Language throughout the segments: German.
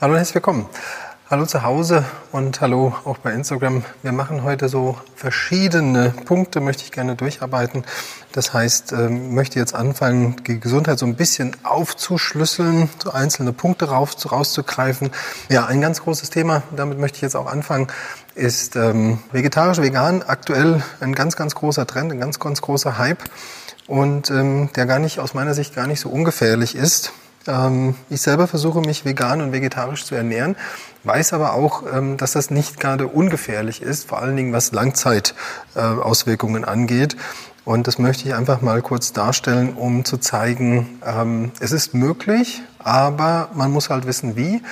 Hallo und herzlich willkommen. Hallo zu Hause und hallo auch bei Instagram. Wir machen heute so verschiedene Punkte, möchte ich gerne durcharbeiten. Das heißt, ähm, möchte jetzt anfangen, die Gesundheit so ein bisschen aufzuschlüsseln, so einzelne Punkte raus, rauszugreifen. Ja, ein ganz großes Thema, damit möchte ich jetzt auch anfangen, ist ähm, vegetarisch, vegan. Aktuell ein ganz, ganz großer Trend, ein ganz, ganz großer Hype und ähm, der gar nicht, aus meiner Sicht gar nicht so ungefährlich ist. Ähm, ich selber versuche mich vegan und vegetarisch zu ernähren, weiß aber auch, ähm, dass das nicht gerade ungefährlich ist, vor allen Dingen was Langzeitauswirkungen angeht. Und das möchte ich einfach mal kurz darstellen, um zu zeigen, ähm, es ist möglich, aber man muss halt wissen, wie.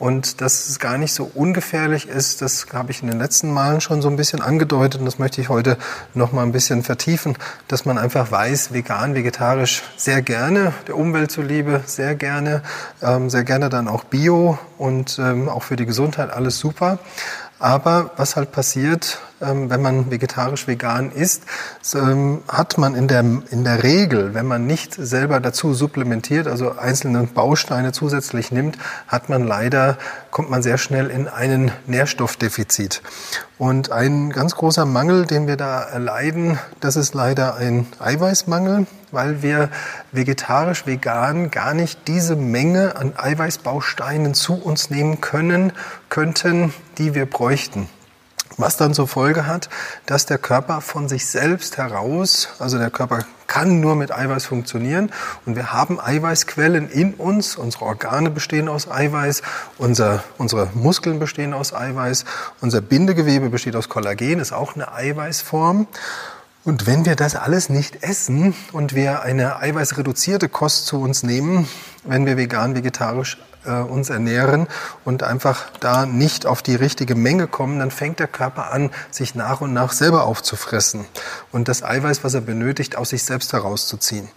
Und dass es gar nicht so ungefährlich ist, das habe ich in den letzten Malen schon so ein bisschen angedeutet und das möchte ich heute noch mal ein bisschen vertiefen, dass man einfach weiß, vegan, vegetarisch sehr gerne, der Umwelt zuliebe sehr gerne, ähm, sehr gerne dann auch Bio und ähm, auch für die Gesundheit alles super. Aber was halt passiert, ähm, wenn man vegetarisch-vegan isst, ähm, hat man in der, in der Regel, wenn man nicht selber dazu supplementiert, also einzelne Bausteine zusätzlich nimmt, hat man leider, kommt man sehr schnell in einen Nährstoffdefizit. Und ein ganz großer Mangel, den wir da erleiden, das ist leider ein Eiweißmangel, weil wir vegetarisch, vegan gar nicht diese Menge an Eiweißbausteinen zu uns nehmen können, könnten, die wir bräuchten. Was dann zur Folge hat, dass der Körper von sich selbst heraus, also der Körper kann nur mit Eiweiß funktionieren und wir haben Eiweißquellen in uns, unsere Organe bestehen aus Eiweiß, unser, unsere Muskeln bestehen aus Eiweiß, unser Bindegewebe besteht aus Kollagen, ist auch eine Eiweißform. Und wenn wir das alles nicht essen und wir eine eiweißreduzierte Kost zu uns nehmen, wenn wir vegan, vegetarisch äh, uns ernähren und einfach da nicht auf die richtige Menge kommen, dann fängt der Körper an, sich nach und nach selber aufzufressen und das Eiweiß, was er benötigt, aus sich selbst herauszuziehen.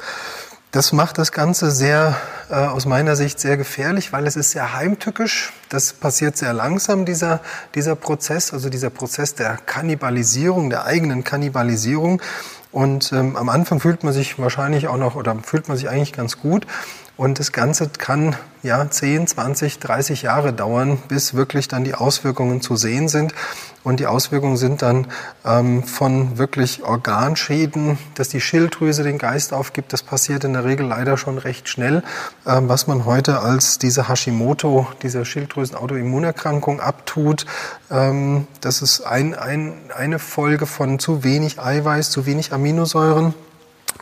Das macht das Ganze sehr, äh, aus meiner Sicht sehr gefährlich, weil es ist sehr heimtückisch. Das passiert sehr langsam, dieser, dieser Prozess, also dieser Prozess der Kannibalisierung, der eigenen Kannibalisierung. Und ähm, am Anfang fühlt man sich wahrscheinlich auch noch, oder fühlt man sich eigentlich ganz gut. Und das Ganze kann ja 10, 20, 30 Jahre dauern, bis wirklich dann die Auswirkungen zu sehen sind. Und die Auswirkungen sind dann ähm, von wirklich Organschäden, dass die Schilddrüse den Geist aufgibt. Das passiert in der Regel leider schon recht schnell, ähm, was man heute als diese Hashimoto, diese Schilddrüsen-Autoimmunerkrankung abtut. Ähm, das ist ein, ein, eine Folge von zu wenig Eiweiß, zu wenig Aminosäuren.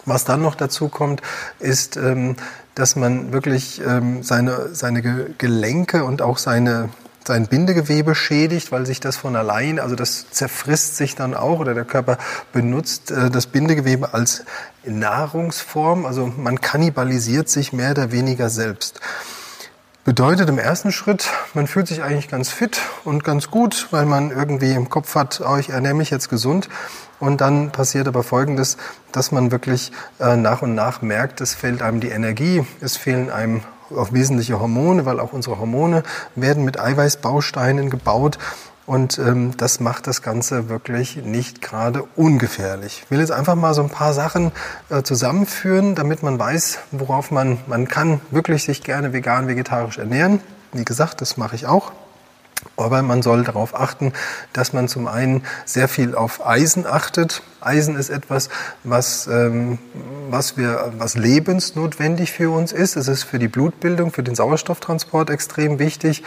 Was dann noch dazu kommt, ist, ähm, dass man wirklich ähm, seine, seine Gelenke und auch seine, sein Bindegewebe schädigt, weil sich das von allein, also das zerfrisst sich dann auch oder der Körper benutzt äh, das Bindegewebe als Nahrungsform. Also man kannibalisiert sich mehr oder weniger selbst. Bedeutet im ersten Schritt, man fühlt sich eigentlich ganz fit und ganz gut, weil man irgendwie im Kopf hat, oh, ich ernähre mich jetzt gesund. Und dann passiert aber Folgendes, dass man wirklich äh, nach und nach merkt, es fehlt einem die Energie, es fehlen einem auch wesentliche Hormone, weil auch unsere Hormone werden mit Eiweißbausteinen gebaut. Und ähm, das macht das Ganze wirklich nicht gerade ungefährlich. Ich will jetzt einfach mal so ein paar Sachen äh, zusammenführen, damit man weiß, worauf man, man kann wirklich sich gerne vegan, vegetarisch ernähren. Wie gesagt, das mache ich auch. Aber man soll darauf achten, dass man zum einen sehr viel auf Eisen achtet. Eisen ist etwas, was, ähm, was, wir, was lebensnotwendig für uns ist. Es ist für die Blutbildung, für den Sauerstofftransport extrem wichtig.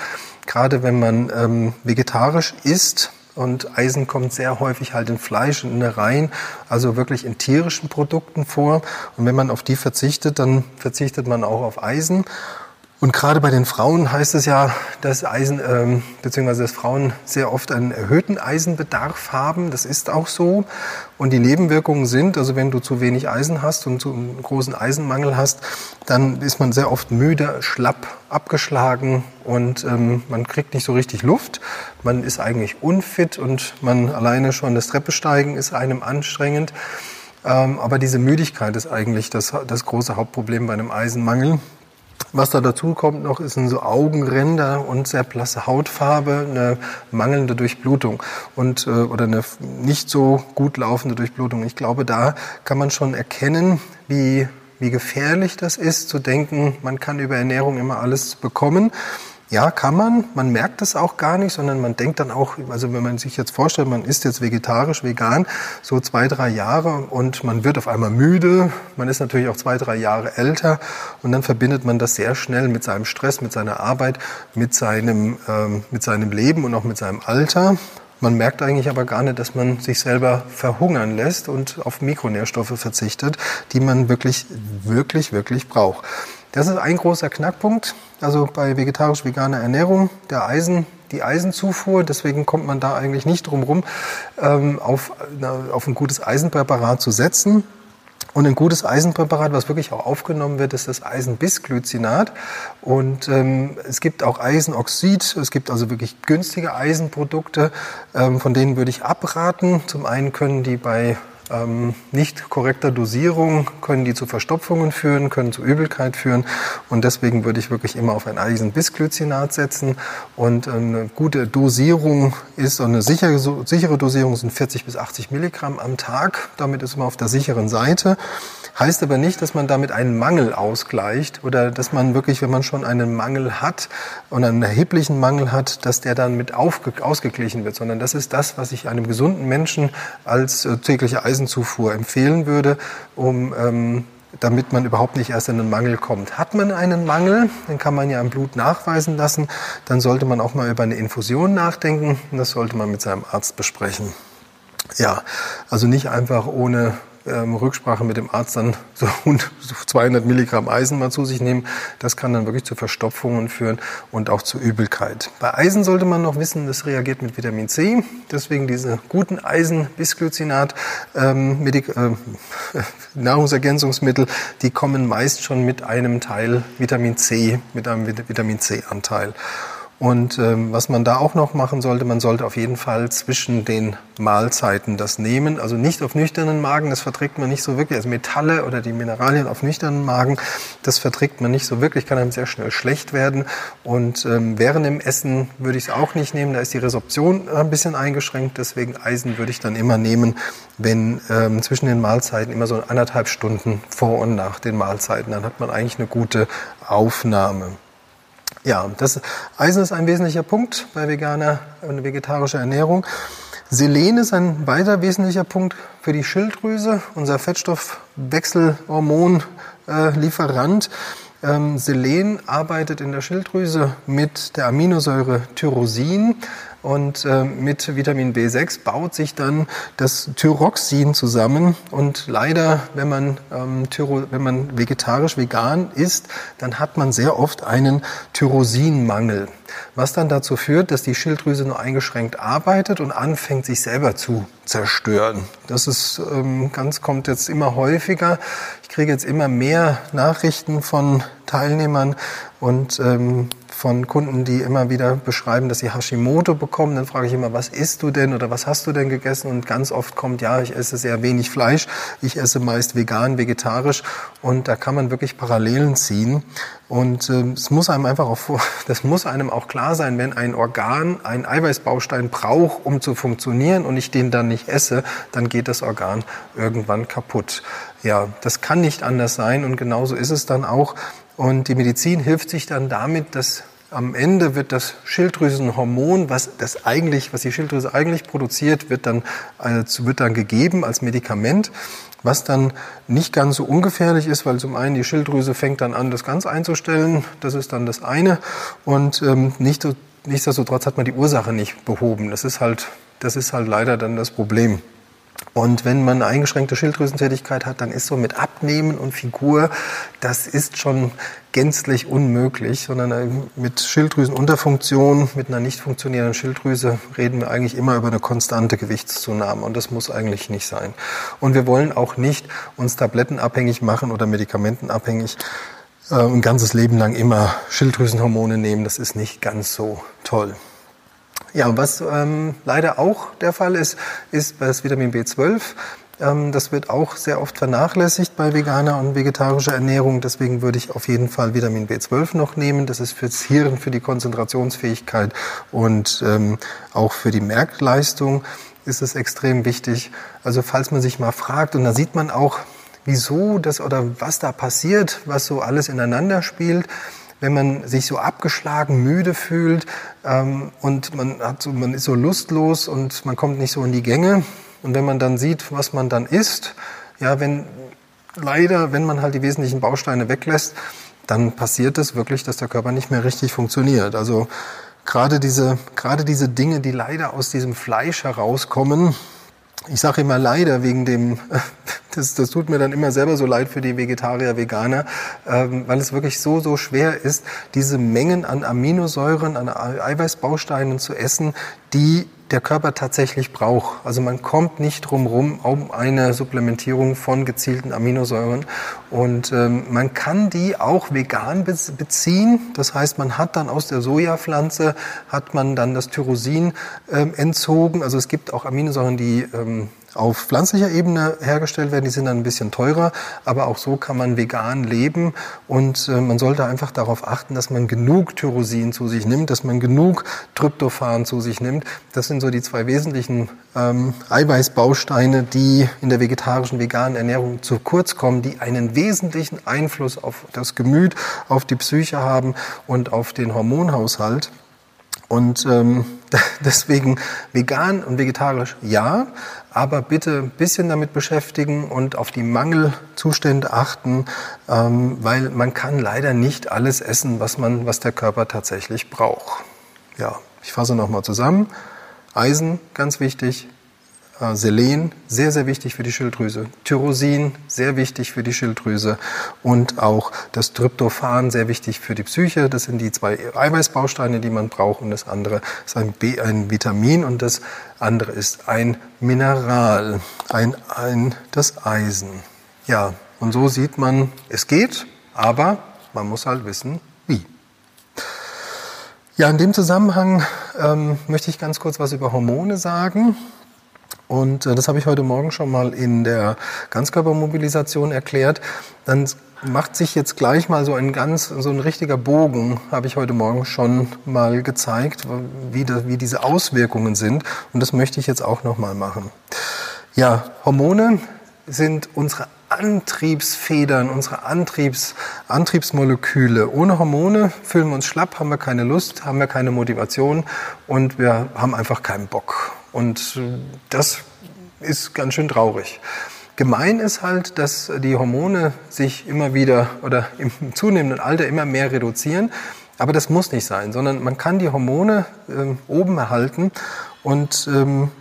Gerade wenn man ähm, vegetarisch isst, und Eisen kommt sehr häufig halt in Fleisch und Innereien, also wirklich in tierischen Produkten vor. Und wenn man auf die verzichtet, dann verzichtet man auch auf Eisen. Und gerade bei den Frauen heißt es ja, dass Eisen ähm, beziehungsweise dass Frauen sehr oft einen erhöhten Eisenbedarf haben. Das ist auch so. Und die Nebenwirkungen sind, also wenn du zu wenig Eisen hast und zu einen großen Eisenmangel hast, dann ist man sehr oft müde, schlapp, abgeschlagen und ähm, man kriegt nicht so richtig Luft. Man ist eigentlich unfit und man alleine schon das Treppesteigen ist einem anstrengend. Ähm, aber diese Müdigkeit ist eigentlich das, das große Hauptproblem bei einem Eisenmangel. Was da dazu kommt noch, ist so Augenränder und sehr blasse Hautfarbe, eine mangelnde Durchblutung und äh, oder eine nicht so gut laufende Durchblutung. Ich glaube, da kann man schon erkennen, wie wie gefährlich das ist, zu denken, man kann über Ernährung immer alles bekommen. Ja, kann man. Man merkt es auch gar nicht, sondern man denkt dann auch, also wenn man sich jetzt vorstellt, man ist jetzt vegetarisch, vegan, so zwei, drei Jahre und man wird auf einmal müde. Man ist natürlich auch zwei, drei Jahre älter und dann verbindet man das sehr schnell mit seinem Stress, mit seiner Arbeit, mit seinem, ähm, mit seinem Leben und auch mit seinem Alter. Man merkt eigentlich aber gar nicht, dass man sich selber verhungern lässt und auf Mikronährstoffe verzichtet, die man wirklich, wirklich, wirklich braucht. Das ist ein großer Knackpunkt. Also bei vegetarisch-veganer Ernährung, der Eisen, die Eisenzufuhr. Deswegen kommt man da eigentlich nicht drum rum, ähm, auf, auf ein gutes Eisenpräparat zu setzen. Und ein gutes Eisenpräparat, was wirklich auch aufgenommen wird, ist das Eisenbisglycinat. Und ähm, es gibt auch Eisenoxid. Es gibt also wirklich günstige Eisenprodukte, ähm, von denen würde ich abraten. Zum einen können die bei ähm, nicht korrekter Dosierung können die zu Verstopfungen führen, können zu Übelkeit führen. Und deswegen würde ich wirklich immer auf ein Eisenbisglycinat setzen. Und eine gute Dosierung ist, eine sichere, sichere Dosierung sind 40 bis 80 Milligramm am Tag. Damit ist man auf der sicheren Seite. Heißt aber nicht, dass man damit einen Mangel ausgleicht oder dass man wirklich, wenn man schon einen Mangel hat und einen erheblichen Mangel hat, dass der dann mit ausgeglichen wird, sondern das ist das, was ich einem gesunden Menschen als äh, tägliche Eisenzufuhr empfehlen würde, um ähm, damit man überhaupt nicht erst in einen Mangel kommt. Hat man einen Mangel, den kann man ja im Blut nachweisen lassen, dann sollte man auch mal über eine Infusion nachdenken und das sollte man mit seinem Arzt besprechen. Ja, also nicht einfach ohne ähm, Rücksprache mit dem Arzt dann so 200 Milligramm Eisen mal zu sich nehmen. Das kann dann wirklich zu Verstopfungen führen und auch zu Übelkeit. Bei Eisen sollte man noch wissen, das reagiert mit Vitamin C. Deswegen diese guten Eisen, Bisglycinat, ähm, äh, Nahrungsergänzungsmittel, die kommen meist schon mit einem Teil Vitamin C, mit einem Vitamin C-Anteil. Und ähm, was man da auch noch machen sollte, man sollte auf jeden Fall zwischen den Mahlzeiten das nehmen. Also nicht auf nüchternen Magen, das verträgt man nicht so wirklich. Also Metalle oder die Mineralien auf nüchternen Magen, das verträgt man nicht so wirklich, kann einem sehr schnell schlecht werden. Und ähm, während dem Essen würde ich es auch nicht nehmen, da ist die Resorption ein bisschen eingeschränkt. Deswegen Eisen würde ich dann immer nehmen, wenn ähm, zwischen den Mahlzeiten immer so anderthalb Stunden vor und nach den Mahlzeiten. Dann hat man eigentlich eine gute Aufnahme. Ja, das Eisen ist ein wesentlicher Punkt bei veganer und vegetarischer Ernährung. Selen ist ein weiter wesentlicher Punkt für die Schilddrüse, unser Fettstoffwechselhormonlieferant. Ähm, Selen arbeitet in der Schilddrüse mit der Aminosäure Tyrosin. Und äh, mit Vitamin B6 baut sich dann das Thyroxin zusammen. Und leider, wenn man, ähm, Tyro, wenn man vegetarisch vegan isst, dann hat man sehr oft einen Tyrosinmangel. Was dann dazu führt, dass die Schilddrüse nur eingeschränkt arbeitet und anfängt, sich selber zu zerstören. Das ist ähm, ganz, kommt jetzt immer häufiger. Ich kriege jetzt immer mehr Nachrichten von Teilnehmern und ähm, von Kunden, die immer wieder beschreiben, dass sie Hashimoto bekommen. Dann frage ich immer, was isst du denn oder was hast du denn gegessen? Und ganz oft kommt, ja, ich esse sehr wenig Fleisch, ich esse meist vegan, vegetarisch. Und da kann man wirklich Parallelen ziehen. Und äh, es muss einem einfach auch, das muss einem auch klar sein, wenn ein Organ einen Eiweißbaustein braucht, um zu funktionieren und ich den dann nicht esse, dann geht das Organ irgendwann kaputt. Ja, das kann nicht anders sein und genauso ist es dann auch. Und die Medizin hilft sich dann damit, dass am Ende wird das Schilddrüsenhormon, was das eigentlich, was die Schilddrüse eigentlich produziert, wird dann, also wird dann gegeben als Medikament, was dann nicht ganz so ungefährlich ist, weil zum einen die Schilddrüse fängt dann an, das ganz einzustellen. Das ist dann das eine. Und ähm, nicht, nichtsdestotrotz hat man die Ursache nicht behoben. Das ist halt, das ist halt leider dann das Problem. Und wenn man eine eingeschränkte Schilddrüsentätigkeit hat, dann ist so mit Abnehmen und Figur, das ist schon gänzlich unmöglich, sondern äh, mit Schilddrüsenunterfunktion, mit einer nicht funktionierenden Schilddrüse reden wir eigentlich immer über eine konstante Gewichtszunahme und das muss eigentlich nicht sein. Und wir wollen auch nicht uns tablettenabhängig machen oder medikamentenabhängig äh, ein ganzes Leben lang immer Schilddrüsenhormone nehmen. Das ist nicht ganz so toll. Ja, was ähm, leider auch der Fall ist, ist das Vitamin B12. Ähm, das wird auch sehr oft vernachlässigt bei veganer und vegetarischer Ernährung. Deswegen würde ich auf jeden Fall Vitamin B12 noch nehmen. Das ist fürs Hirn, für die Konzentrationsfähigkeit und ähm, auch für die Merkleistung ist es extrem wichtig. Also falls man sich mal fragt, und da sieht man auch, wieso das oder was da passiert, was so alles ineinander spielt wenn man sich so abgeschlagen, müde fühlt ähm, und man, hat so, man ist so lustlos und man kommt nicht so in die Gänge. Und wenn man dann sieht, was man dann isst, ja, wenn leider, wenn man halt die wesentlichen Bausteine weglässt, dann passiert es wirklich, dass der Körper nicht mehr richtig funktioniert. Also gerade diese, gerade diese Dinge, die leider aus diesem Fleisch herauskommen, ich sage immer leider wegen dem, das, das tut mir dann immer selber so leid für die Vegetarier, Veganer, ähm, weil es wirklich so, so schwer ist, diese Mengen an Aminosäuren, an Eiweißbausteinen zu essen, die der Körper tatsächlich braucht. Also man kommt nicht drum rum um eine Supplementierung von gezielten Aminosäuren. Und ähm, man kann die auch vegan beziehen. Das heißt, man hat dann aus der Sojapflanze, hat man dann das Tyrosin ähm, entzogen. Also es gibt auch Aminosäuren, die ähm, auf pflanzlicher Ebene hergestellt werden. Die sind dann ein bisschen teurer, aber auch so kann man vegan leben und äh, man sollte einfach darauf achten, dass man genug Tyrosin zu sich nimmt, dass man genug Tryptophan zu sich nimmt. Das sind so die zwei wesentlichen ähm, Eiweißbausteine, die in der vegetarischen veganen Ernährung zu kurz kommen, die einen wesentlichen Einfluss auf das Gemüt, auf die Psyche haben und auf den Hormonhaushalt. Und ähm, deswegen vegan und vegetarisch ja, aber bitte ein bisschen damit beschäftigen und auf die Mangelzustände achten, ähm, weil man kann leider nicht alles essen, was man, was der Körper tatsächlich braucht. Ja, ich fasse nochmal zusammen. Eisen, ganz wichtig, Selen, sehr, sehr wichtig für die Schilddrüse. Tyrosin, sehr wichtig für die Schilddrüse. Und auch das Tryptophan, sehr wichtig für die Psyche. Das sind die zwei Eiweißbausteine, die man braucht. Und das andere ist ein, B, ein Vitamin und das andere ist ein Mineral, ein, ein, das Eisen. Ja, und so sieht man, es geht, aber man muss halt wissen, wie. Ja, in dem Zusammenhang ähm, möchte ich ganz kurz was über Hormone sagen. Und äh, das habe ich heute Morgen schon mal in der Ganzkörpermobilisation erklärt. Dann macht sich jetzt gleich mal so ein ganz, so ein richtiger Bogen, habe ich heute Morgen schon mal gezeigt, wie, das, wie diese Auswirkungen sind. Und das möchte ich jetzt auch noch mal machen. Ja, Hormone sind unsere Antriebsfedern, unsere Antriebs, Antriebsmoleküle. Ohne Hormone fühlen wir uns schlapp, haben wir keine Lust, haben wir keine Motivation und wir haben einfach keinen Bock. Und äh, das ist ganz schön traurig. Gemein ist halt, dass die Hormone sich immer wieder oder im zunehmenden Alter immer mehr reduzieren. Aber das muss nicht sein, sondern man kann die Hormone äh, oben erhalten und ähm,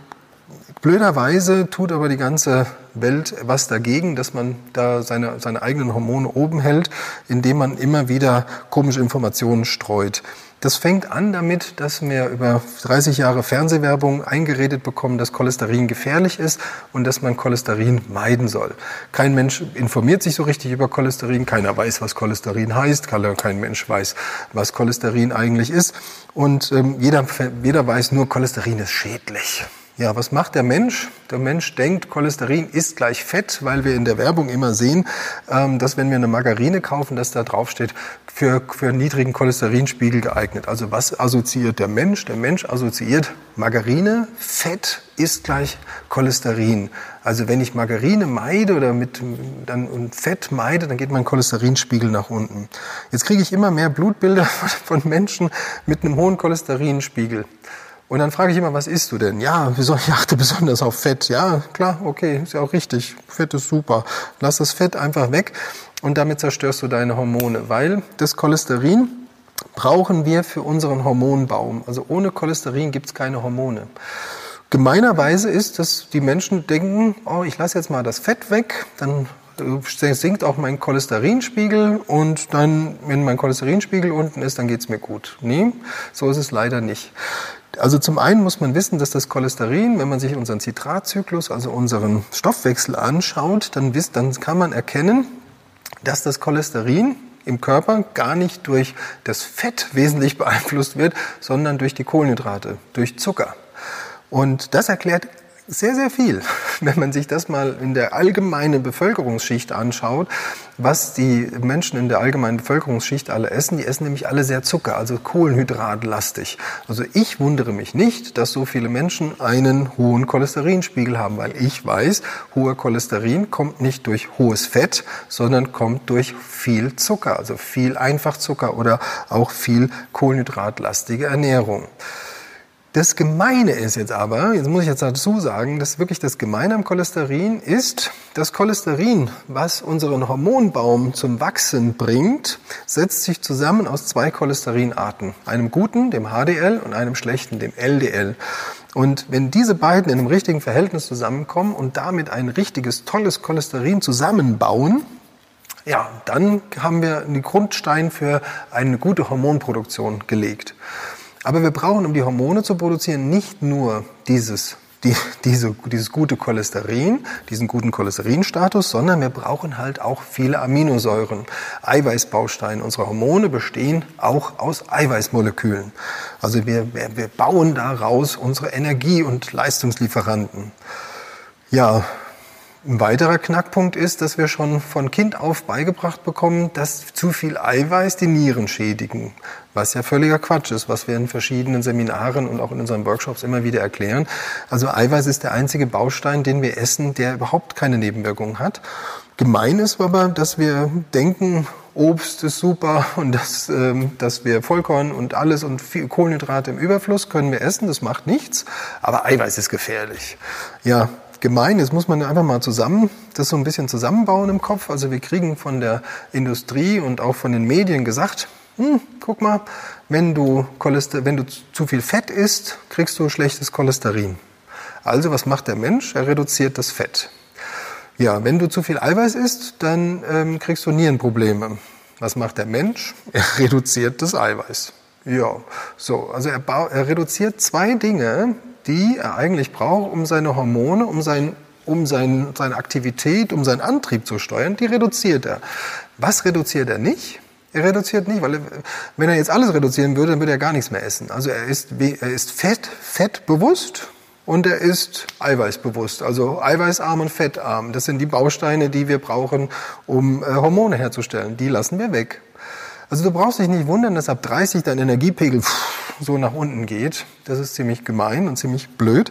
blöderweise tut aber die ganze Welt was dagegen, dass man da seine, seine eigenen Hormone oben hält, indem man immer wieder komische Informationen streut. Das fängt an damit, dass wir über 30 Jahre Fernsehwerbung eingeredet bekommen, dass Cholesterin gefährlich ist und dass man Cholesterin meiden soll. Kein Mensch informiert sich so richtig über Cholesterin, keiner weiß, was Cholesterin heißt, kein Mensch weiß, was Cholesterin eigentlich ist und ähm, jeder, jeder weiß nur, Cholesterin ist schädlich. Ja, was macht der Mensch? Der Mensch denkt, Cholesterin ist gleich Fett, weil wir in der Werbung immer sehen, ähm, dass wenn wir eine Margarine kaufen, dass da drauf steht, für, für niedrigen Cholesterinspiegel geeignet. Also was assoziiert der Mensch? Der Mensch assoziiert Margarine, Fett ist gleich Cholesterin. Also wenn ich Margarine meide oder mit dann und Fett meide, dann geht mein Cholesterinspiegel nach unten. Jetzt kriege ich immer mehr Blutbilder von Menschen mit einem hohen Cholesterinspiegel. Und dann frage ich immer, was isst du denn? Ja, ich achte besonders auf Fett. Ja, klar, okay, ist ja auch richtig. Fett ist super. Lass das Fett einfach weg und damit zerstörst du deine Hormone, weil das Cholesterin brauchen wir für unseren Hormonbaum. Also ohne Cholesterin gibt es keine Hormone. Gemeinerweise ist, dass die Menschen denken, oh, ich lasse jetzt mal das Fett weg, dann äh, sinkt auch mein Cholesterinspiegel und dann, wenn mein Cholesterinspiegel unten ist, dann geht's mir gut. Nee, so ist es leider nicht. Also zum einen muss man wissen, dass das Cholesterin, wenn man sich unseren Zitratzyklus, also unseren Stoffwechsel anschaut, dann, wisst, dann kann man erkennen, dass das Cholesterin im Körper gar nicht durch das Fett wesentlich beeinflusst wird, sondern durch die Kohlenhydrate, durch Zucker. Und das erklärt sehr, sehr viel. wenn man sich das mal in der allgemeinen Bevölkerungsschicht anschaut, was die Menschen in der allgemeinen Bevölkerungsschicht alle essen, die essen nämlich alle sehr Zucker, also Kohlenhydratlastig. Also ich wundere mich nicht, dass so viele Menschen einen hohen Cholesterinspiegel haben, weil ich weiß, hoher Cholesterin kommt nicht durch hohes Fett, sondern kommt durch viel Zucker, also viel Einfachzucker oder auch viel kohlenhydratlastige Ernährung. Das Gemeine ist jetzt aber, jetzt muss ich jetzt dazu sagen, dass wirklich das Gemeine am Cholesterin ist, das Cholesterin, was unseren Hormonbaum zum Wachsen bringt, setzt sich zusammen aus zwei Cholesterinarten. Einem guten, dem HDL, und einem schlechten, dem LDL. Und wenn diese beiden in einem richtigen Verhältnis zusammenkommen und damit ein richtiges, tolles Cholesterin zusammenbauen, ja, dann haben wir einen Grundstein für eine gute Hormonproduktion gelegt. Aber wir brauchen, um die Hormone zu produzieren, nicht nur dieses, die, diese, dieses gute Cholesterin, diesen guten Cholesterinstatus, sondern wir brauchen halt auch viele Aminosäuren. Eiweißbausteine unserer Hormone bestehen auch aus Eiweißmolekülen. Also wir, wir, wir bauen daraus unsere Energie- und Leistungslieferanten. Ja, ein weiterer Knackpunkt ist, dass wir schon von Kind auf beigebracht bekommen, dass zu viel Eiweiß die Nieren schädigen, was ja völliger Quatsch ist, was wir in verschiedenen Seminaren und auch in unseren Workshops immer wieder erklären. Also Eiweiß ist der einzige Baustein, den wir essen, der überhaupt keine Nebenwirkungen hat. Gemein ist aber, dass wir denken, Obst ist super und dass, ähm, dass wir Vollkorn und alles und viel Kohlenhydrate im Überfluss können wir essen, das macht nichts, aber Eiweiß ist gefährlich. Ja, gemein ist, muss man einfach mal zusammen, das so ein bisschen zusammenbauen im Kopf. Also wir kriegen von der Industrie und auch von den Medien gesagt, hm, guck mal, wenn du, Cholester wenn du zu viel Fett isst, kriegst du schlechtes Cholesterin. Also was macht der Mensch? Er reduziert das Fett. Ja, wenn du zu viel Eiweiß isst, dann ähm, kriegst du Nierenprobleme. Was macht der Mensch? Er reduziert das Eiweiß. Ja, so, also er, er reduziert zwei Dinge, die er eigentlich braucht, um seine Hormone, um, sein, um sein, seine Aktivität, um seinen Antrieb zu steuern, die reduziert er. Was reduziert er nicht? Er reduziert nicht, weil er, wenn er jetzt alles reduzieren würde, dann würde er gar nichts mehr essen. Also er ist, er ist fett, fettbewusst und er ist eiweißbewusst, also eiweißarm und fettarm. Das sind die Bausteine, die wir brauchen, um äh, Hormone herzustellen. Die lassen wir weg. Also du brauchst dich nicht wundern, dass ab 30 dein Energiepegel so nach unten geht. Das ist ziemlich gemein und ziemlich blöd.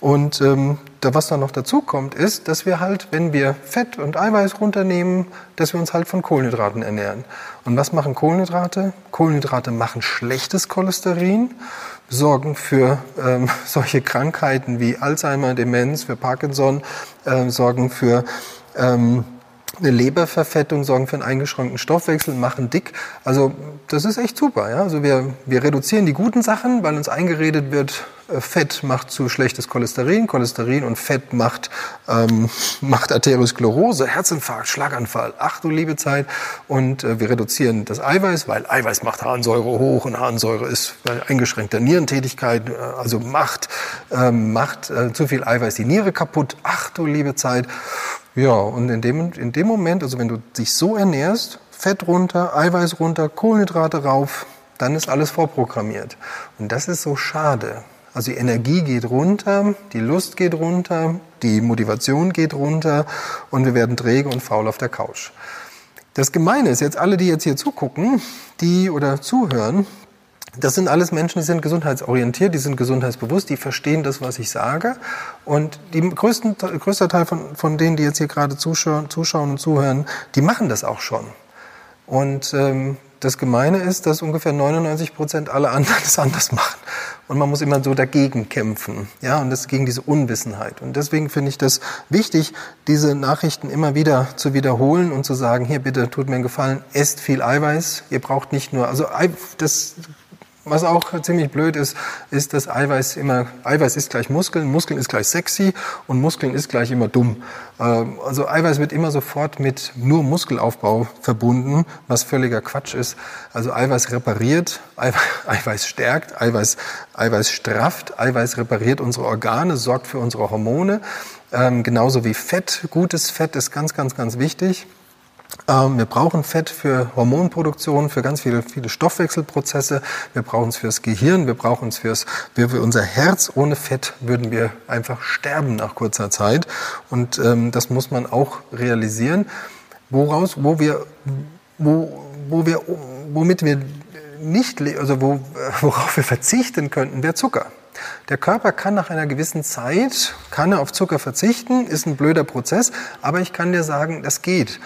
Und ähm, da, was dann noch dazu kommt, ist, dass wir halt, wenn wir Fett und Eiweiß runternehmen, dass wir uns halt von Kohlenhydraten ernähren. Und was machen Kohlenhydrate? Kohlenhydrate machen schlechtes Cholesterin, sorgen für ähm, solche Krankheiten wie Alzheimer, Demenz, für Parkinson, äh, sorgen für ähm, eine Leberverfettung, sorgen für einen eingeschränkten Stoffwechsel, machen dick. Also das ist echt super. Ja? Also wir, wir reduzieren die guten Sachen, weil uns eingeredet wird, äh, Fett macht zu schlechtes Cholesterin, Cholesterin und Fett macht, ähm, macht Arteriosklerose, Herzinfarkt, Schlaganfall. Ach du liebe Zeit. Und äh, wir reduzieren das Eiweiß, weil Eiweiß macht Harnsäure hoch und Harnsäure ist bei eingeschränkter Nierentätigkeit, äh, also macht, äh, macht äh, zu viel Eiweiß die Niere kaputt. Ach du liebe Zeit. Ja, und in dem, in dem Moment, also wenn du dich so ernährst, Fett runter, Eiweiß runter, Kohlenhydrate rauf, dann ist alles vorprogrammiert. Und das ist so schade. Also die Energie geht runter, die Lust geht runter, die Motivation geht runter und wir werden träge und faul auf der Couch. Das Gemeine ist jetzt, alle, die jetzt hier zugucken, die oder zuhören, das sind alles Menschen, die sind gesundheitsorientiert, die sind gesundheitsbewusst, die verstehen das, was ich sage. Und die größten, größter Teil von, von denen, die jetzt hier gerade zuschauen, zuschauen und zuhören, die machen das auch schon. Und ähm, das Gemeine ist, dass ungefähr 99 Prozent aller anderen das anders machen. Und man muss immer so dagegen kämpfen. Ja, und das gegen diese Unwissenheit. Und deswegen finde ich das wichtig, diese Nachrichten immer wieder zu wiederholen und zu sagen, hier bitte tut mir einen Gefallen, esst viel Eiweiß. Ihr braucht nicht nur, also das was auch ziemlich blöd ist, ist, dass Eiweiß immer, Eiweiß ist gleich Muskeln, Muskeln ist gleich sexy und Muskeln ist gleich immer dumm. Ähm, also Eiweiß wird immer sofort mit nur Muskelaufbau verbunden, was völliger Quatsch ist. Also Eiweiß repariert, Eiweiß stärkt, Eiweiß, Eiweiß strafft, Eiweiß repariert unsere Organe, sorgt für unsere Hormone. Ähm, genauso wie Fett, gutes Fett ist ganz, ganz, ganz wichtig. Ähm, wir brauchen Fett für Hormonproduktion, für ganz viele, viele Stoffwechselprozesse. Wir brauchen es fürs Gehirn, wir brauchen es fürs, für unser Herz. Ohne Fett würden wir einfach sterben nach kurzer Zeit. Und ähm, das muss man auch realisieren. Woraus, wo wir, wo, wo wir, womit wir nicht, also wo, worauf wir verzichten könnten, wäre Zucker. Der Körper kann nach einer gewissen Zeit, kann er auf Zucker verzichten, ist ein blöder Prozess, aber ich kann dir sagen, das geht.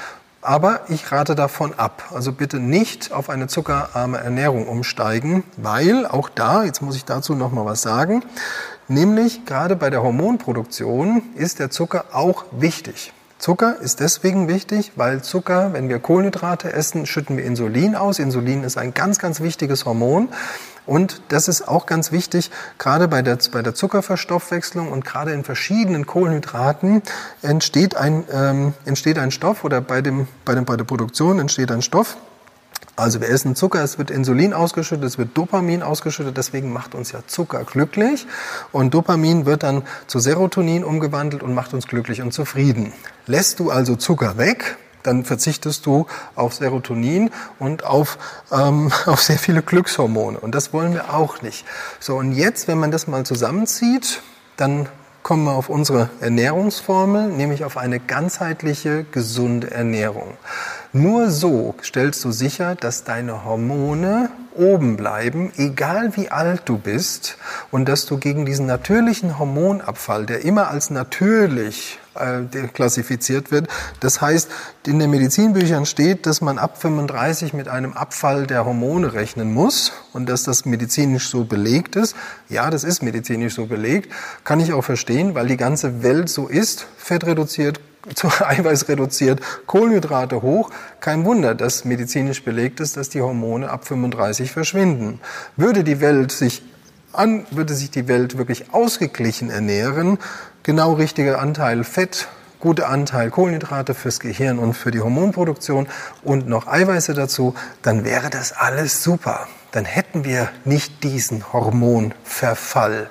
Aber ich rate davon ab. Also bitte nicht auf eine zuckerarme Ernährung umsteigen, weil auch da, jetzt muss ich dazu noch mal was sagen, nämlich gerade bei der Hormonproduktion ist der Zucker auch wichtig. Zucker ist deswegen wichtig, weil Zucker, wenn wir Kohlenhydrate essen, schütten wir Insulin aus. Insulin ist ein ganz, ganz wichtiges Hormon. Und das ist auch ganz wichtig, gerade bei der, bei der Zuckerverstoffwechslung und gerade in verschiedenen Kohlenhydraten entsteht ein, ähm, entsteht ein Stoff oder bei, dem, bei, dem, bei der Produktion entsteht ein Stoff. Also wir essen Zucker, es wird Insulin ausgeschüttet, es wird Dopamin ausgeschüttet, deswegen macht uns ja Zucker glücklich. Und Dopamin wird dann zu Serotonin umgewandelt und macht uns glücklich und zufrieden. Lässt du also Zucker weg, dann verzichtest du auf Serotonin und auf, ähm, auf sehr viele Glückshormone. Und das wollen wir auch nicht. So, und jetzt, wenn man das mal zusammenzieht, dann kommen wir auf unsere Ernährungsformel, nämlich auf eine ganzheitliche, gesunde Ernährung. Nur so stellst du sicher, dass deine Hormone oben bleiben, egal wie alt du bist, und dass du gegen diesen natürlichen Hormonabfall, der immer als natürlich äh, klassifiziert wird. Das heißt, in den Medizinbüchern steht, dass man ab 35 mit einem Abfall der Hormone rechnen muss und dass das medizinisch so belegt ist. Ja, das ist medizinisch so belegt. Kann ich auch verstehen, weil die ganze Welt so ist. Fett reduziert, zu Eiweiß reduziert, Kohlenhydrate hoch. Kein Wunder, dass medizinisch belegt ist, dass die Hormone ab 35 verschwinden. Würde die Welt sich an, würde sich die Welt wirklich ausgeglichen ernähren, genau richtiger Anteil Fett, guter Anteil Kohlenhydrate fürs Gehirn und für die Hormonproduktion und noch Eiweiße dazu, dann wäre das alles super. Dann hätten wir nicht diesen Hormonverfall.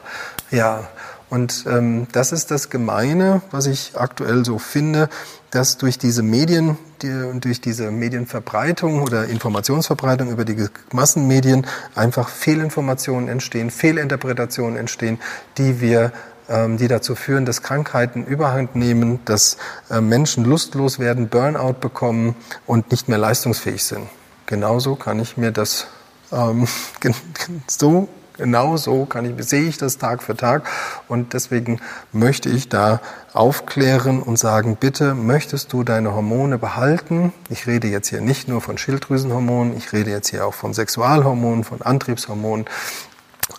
Ja, und ähm, das ist das Gemeine, was ich aktuell so finde, dass durch diese Medien, die, durch diese Medienverbreitung oder Informationsverbreitung über die Massenmedien einfach Fehlinformationen entstehen, Fehlinterpretationen entstehen, die wir die dazu führen, dass Krankheiten überhand nehmen, dass äh, Menschen lustlos werden, Burnout bekommen und nicht mehr leistungsfähig sind. Genauso kann ich mir das ähm, so Genau so kann ich, sehe ich das Tag für Tag und deswegen möchte ich da aufklären und sagen, bitte möchtest du deine Hormone behalten? Ich rede jetzt hier nicht nur von Schilddrüsenhormonen, ich rede jetzt hier auch von Sexualhormonen, von Antriebshormonen.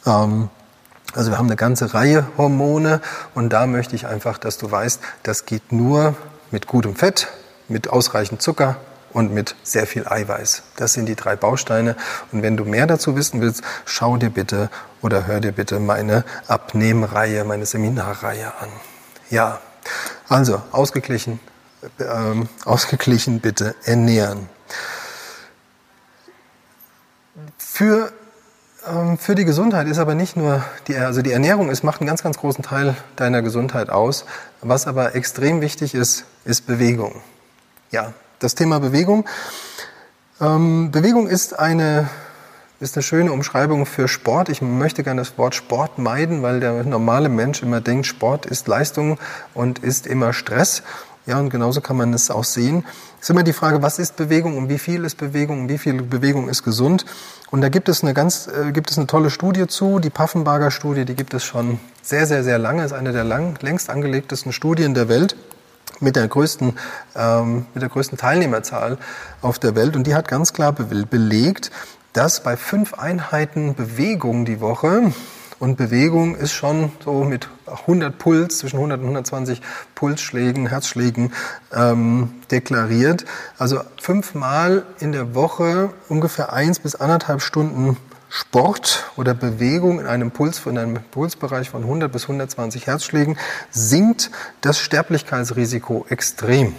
Ähm, also wir haben eine ganze Reihe Hormone und da möchte ich einfach, dass du weißt, das geht nur mit gutem Fett, mit ausreichend Zucker und mit sehr viel Eiweiß. Das sind die drei Bausteine. Und wenn du mehr dazu wissen willst, schau dir bitte oder hör dir bitte meine Abnehmreihe, meine Seminarreihe an. Ja, also ausgeglichen, ähm, ausgeglichen bitte ernähren. Für für die Gesundheit ist aber nicht nur die, also die Ernährung, es macht einen ganz, ganz großen Teil deiner Gesundheit aus. Was aber extrem wichtig ist, ist Bewegung. Ja, das Thema Bewegung. Ähm, Bewegung ist eine, ist eine schöne Umschreibung für Sport. Ich möchte gerne das Wort Sport meiden, weil der normale Mensch immer denkt, Sport ist Leistung und ist immer Stress. Ja, und genauso kann man es auch sehen. Es ist immer die Frage, was ist Bewegung und wie viel ist Bewegung und wie viel Bewegung ist gesund. Und da gibt es eine ganz, äh, gibt es eine tolle Studie zu, die Paffenbarger Studie, die gibt es schon sehr, sehr, sehr lange, ist eine der lang, längst angelegtesten Studien der Welt mit der größten, ähm, mit der größten Teilnehmerzahl auf der Welt. Und die hat ganz klar be belegt, dass bei fünf Einheiten Bewegung die Woche, und Bewegung ist schon so mit 100 Puls, zwischen 100 und 120 Pulsschlägen, Herzschlägen ähm, deklariert. Also fünfmal in der Woche ungefähr eins bis anderthalb Stunden Sport oder Bewegung in einem Puls in einem Pulsbereich von 100 bis 120 Herzschlägen sinkt das Sterblichkeitsrisiko extrem.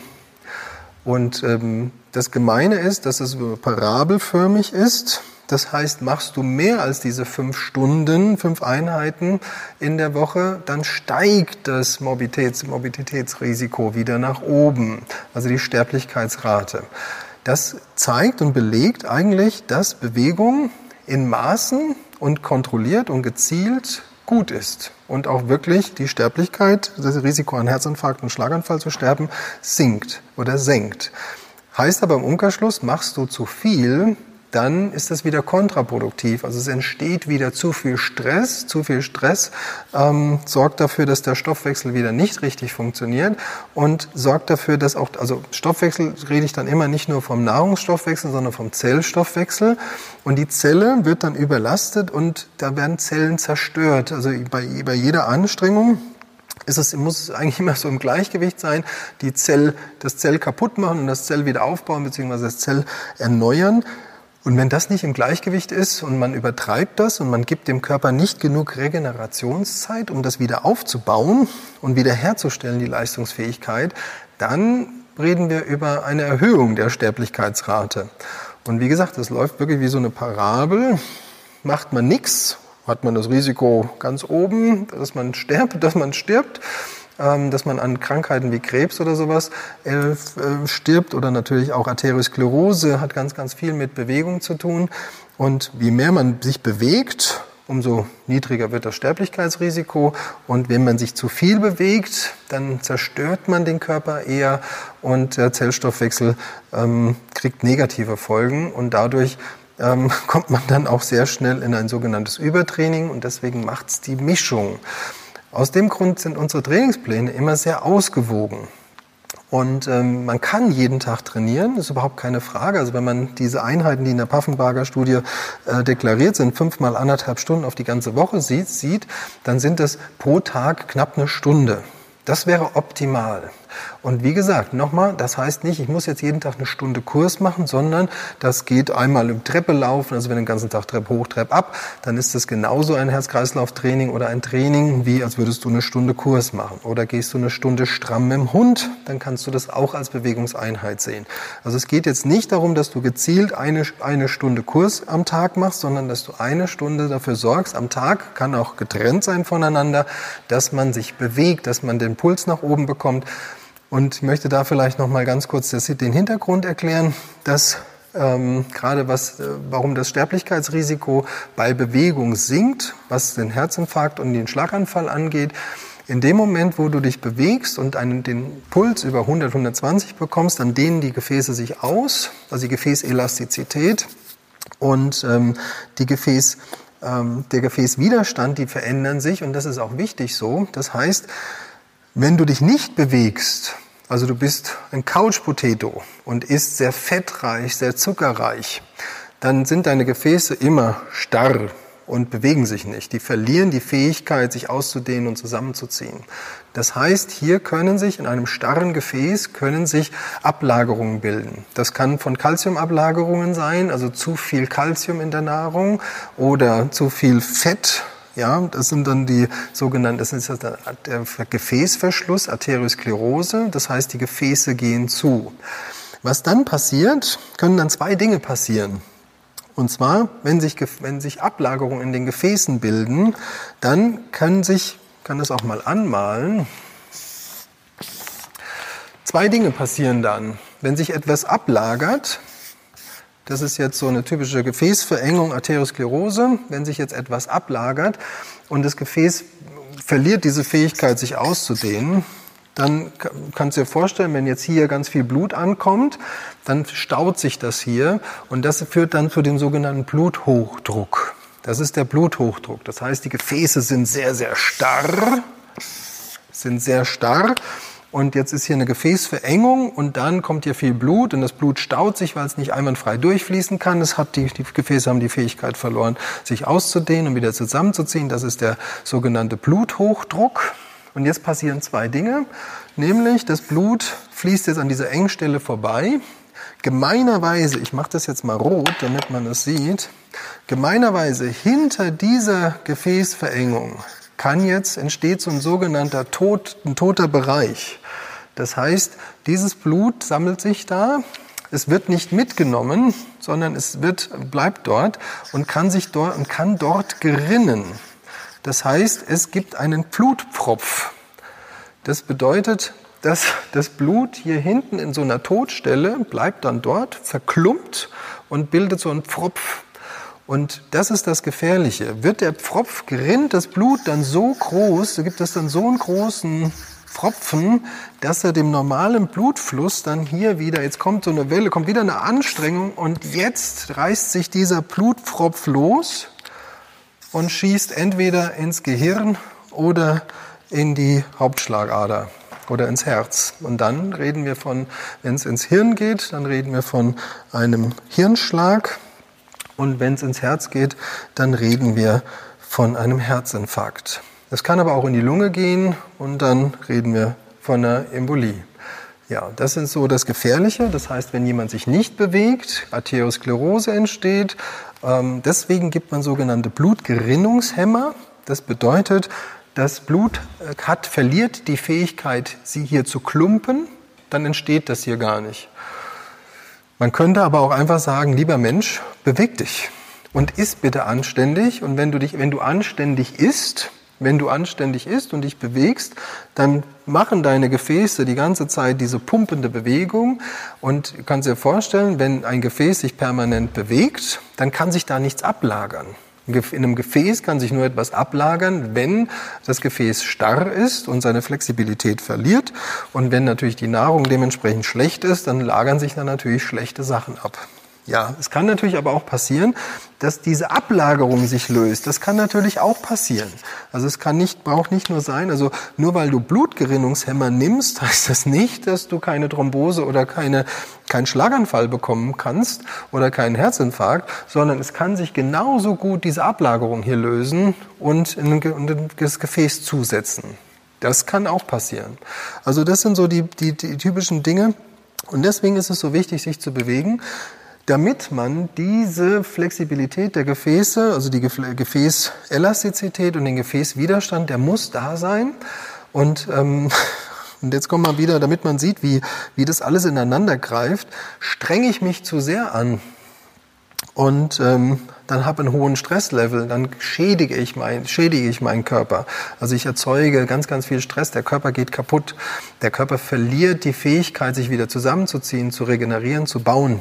Und ähm, das Gemeine ist, dass es parabelförmig ist. Das heißt, machst du mehr als diese fünf Stunden, fünf Einheiten in der Woche, dann steigt das Morbiditäts Morbiditätsrisiko wieder nach oben, also die Sterblichkeitsrate. Das zeigt und belegt eigentlich, dass Bewegung in Maßen und kontrolliert und gezielt gut ist und auch wirklich die Sterblichkeit, das Risiko an Herzinfarkt und Schlaganfall zu sterben, sinkt oder senkt. Heißt aber im Umkehrschluss, machst du zu viel, dann ist das wieder kontraproduktiv. Also es entsteht wieder zu viel Stress. Zu viel Stress ähm, sorgt dafür, dass der Stoffwechsel wieder nicht richtig funktioniert und sorgt dafür, dass auch, also Stoffwechsel rede ich dann immer nicht nur vom Nahrungsstoffwechsel, sondern vom Zellstoffwechsel. Und die Zelle wird dann überlastet und da werden Zellen zerstört. Also bei, bei jeder Anstrengung ist es, muss es eigentlich immer so im Gleichgewicht sein, die Zell, das Zell kaputt machen und das Zell wieder aufbauen, beziehungsweise das Zell erneuern. Und wenn das nicht im Gleichgewicht ist und man übertreibt das und man gibt dem Körper nicht genug Regenerationszeit, um das wieder aufzubauen und wiederherzustellen, die Leistungsfähigkeit, dann reden wir über eine Erhöhung der Sterblichkeitsrate. Und wie gesagt, das läuft wirklich wie so eine Parabel. Macht man nichts, hat man das Risiko ganz oben, dass man stirbt, dass man stirbt. Ähm, dass man an Krankheiten wie Krebs oder sowas äh, äh, stirbt oder natürlich auch Arteriosklerose hat ganz, ganz viel mit Bewegung zu tun. Und je mehr man sich bewegt, umso niedriger wird das Sterblichkeitsrisiko. Und wenn man sich zu viel bewegt, dann zerstört man den Körper eher und der Zellstoffwechsel ähm, kriegt negative Folgen und dadurch ähm, kommt man dann auch sehr schnell in ein sogenanntes Übertraining und deswegen macht's die Mischung. Aus dem Grund sind unsere Trainingspläne immer sehr ausgewogen. Und ähm, man kann jeden Tag trainieren, ist überhaupt keine Frage. Also wenn man diese Einheiten, die in der Paffenbarger Studie äh, deklariert sind, fünfmal anderthalb Stunden auf die ganze Woche sieht, sieht, dann sind es pro Tag knapp eine Stunde. Das wäre optimal. Und wie gesagt, nochmal, das heißt nicht, ich muss jetzt jeden Tag eine Stunde Kurs machen, sondern das geht einmal im Treppe laufen, also wenn den ganzen Tag Treppe hoch, Treppe ab, dann ist das genauso ein Herz-Kreislauf-Training oder ein Training, wie als würdest du eine Stunde Kurs machen. Oder gehst du eine Stunde stramm mit dem Hund, dann kannst du das auch als Bewegungseinheit sehen. Also es geht jetzt nicht darum, dass du gezielt eine, eine Stunde Kurs am Tag machst, sondern dass du eine Stunde dafür sorgst, am Tag, kann auch getrennt sein voneinander, dass man sich bewegt, dass man den Puls nach oben bekommt, und ich möchte da vielleicht noch mal ganz kurz den Hintergrund erklären, dass ähm, gerade was, äh, warum das Sterblichkeitsrisiko bei Bewegung sinkt, was den Herzinfarkt und den Schlaganfall angeht. In dem Moment, wo du dich bewegst und einen, den Puls über 100, 120 bekommst, dann dehnen die Gefäße sich aus, also die Gefäßelastizität und ähm, die Gefäß, ähm, der Gefäßwiderstand, die verändern sich und das ist auch wichtig so. Das heißt, wenn du dich nicht bewegst, also du bist ein Couch-Potato und isst sehr fettreich, sehr zuckerreich, dann sind deine Gefäße immer starr und bewegen sich nicht. Die verlieren die Fähigkeit, sich auszudehnen und zusammenzuziehen. Das heißt, hier können sich in einem starren Gefäß können sich Ablagerungen bilden. Das kann von Kalziumablagerungen sein, also zu viel Kalzium in der Nahrung oder zu viel Fett ja, das sind dann die sogenannten, das ist der Gefäßverschluss, Arteriosklerose. Das heißt, die Gefäße gehen zu. Was dann passiert, können dann zwei Dinge passieren. Und zwar, wenn sich, wenn sich Ablagerungen in den Gefäßen bilden, dann können sich, kann das auch mal anmalen, zwei Dinge passieren dann. Wenn sich etwas ablagert, das ist jetzt so eine typische Gefäßverengung, Arteriosklerose. Wenn sich jetzt etwas ablagert und das Gefäß verliert diese Fähigkeit, sich auszudehnen, dann kannst du dir vorstellen, wenn jetzt hier ganz viel Blut ankommt, dann staut sich das hier und das führt dann zu dem sogenannten Bluthochdruck. Das ist der Bluthochdruck. Das heißt, die Gefäße sind sehr, sehr starr, sind sehr starr und jetzt ist hier eine Gefäßverengung und dann kommt hier viel Blut und das Blut staut sich, weil es nicht einwandfrei durchfließen kann. Es hat die, die Gefäße haben die Fähigkeit verloren, sich auszudehnen und wieder zusammenzuziehen. Das ist der sogenannte Bluthochdruck. Und jetzt passieren zwei Dinge, nämlich das Blut fließt jetzt an dieser Engstelle vorbei. Gemeinerweise, ich mache das jetzt mal rot, damit man es sieht, gemeinerweise hinter dieser Gefäßverengung kann jetzt, entsteht so ein sogenannter tot, ein toter Bereich. Das heißt, dieses Blut sammelt sich da, es wird nicht mitgenommen, sondern es wird, bleibt dort und kann sich dort und kann dort gerinnen. Das heißt, es gibt einen Blutpfropf. Das bedeutet, dass das Blut hier hinten in so einer Todstelle bleibt dann dort, verklumpt und bildet so einen Pfropf. Und das ist das Gefährliche. Wird der Pfropf gerinnt, das Blut dann so groß, gibt es dann so einen großen Pfropfen, dass er dem normalen Blutfluss dann hier wieder, jetzt kommt so eine Welle, kommt wieder eine Anstrengung und jetzt reißt sich dieser Blutpfropf los und schießt entweder ins Gehirn oder in die Hauptschlagader oder ins Herz. Und dann reden wir von, wenn es ins Hirn geht, dann reden wir von einem Hirnschlag. Und wenn es ins Herz geht, dann reden wir von einem Herzinfarkt. Es kann aber auch in die Lunge gehen und dann reden wir von einer Embolie. Ja, das ist so das Gefährliche. Das heißt, wenn jemand sich nicht bewegt, Arteriosklerose entsteht. Ähm, deswegen gibt man sogenannte Blutgerinnungshemmer. Das bedeutet, das Blut äh, hat, verliert die Fähigkeit, sie hier zu klumpen, dann entsteht das hier gar nicht. Man könnte aber auch einfach sagen, lieber Mensch, beweg dich und iss bitte anständig. Und wenn du dich, wenn du anständig isst, wenn du anständig isst und dich bewegst, dann machen deine Gefäße die ganze Zeit diese pumpende Bewegung. Und du kannst dir vorstellen, wenn ein Gefäß sich permanent bewegt, dann kann sich da nichts ablagern. In einem Gefäß kann sich nur etwas ablagern, wenn das Gefäß starr ist und seine Flexibilität verliert. Und wenn natürlich die Nahrung dementsprechend schlecht ist, dann lagern sich da natürlich schlechte Sachen ab. Ja, es kann natürlich aber auch passieren, dass diese Ablagerung sich löst. Das kann natürlich auch passieren. Also es kann nicht, braucht nicht nur sein, also nur weil du Blutgerinnungshemmer nimmst, heißt das nicht, dass du keine Thrombose oder keine, keinen Schlaganfall bekommen kannst oder keinen Herzinfarkt, sondern es kann sich genauso gut diese Ablagerung hier lösen und in, in das Gefäß zusetzen. Das kann auch passieren. Also das sind so die, die, die typischen Dinge. Und deswegen ist es so wichtig, sich zu bewegen damit man diese Flexibilität der Gefäße, also die Gefäßelastizität und den Gefäßwiderstand, der muss da sein. Und, ähm, und jetzt kommen wir wieder, damit man sieht, wie, wie das alles ineinander greift, strenge ich mich zu sehr an und ähm, dann habe einen hohen Stresslevel, dann schädige ich, mein, schädige ich meinen Körper. Also ich erzeuge ganz, ganz viel Stress, der Körper geht kaputt. Der Körper verliert die Fähigkeit, sich wieder zusammenzuziehen, zu regenerieren, zu bauen.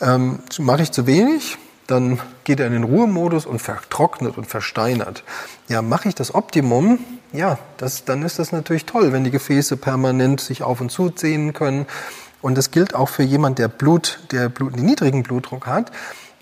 Ähm, Mache ich zu wenig, dann geht er in den Ruhemodus und vertrocknet und versteinert. Ja, mache ich das Optimum, ja, das, dann ist das natürlich toll, wenn die Gefäße permanent sich auf und zu ziehen können. Und das gilt auch für jemand, der Blut, der Blut, den niedrigen Blutdruck hat.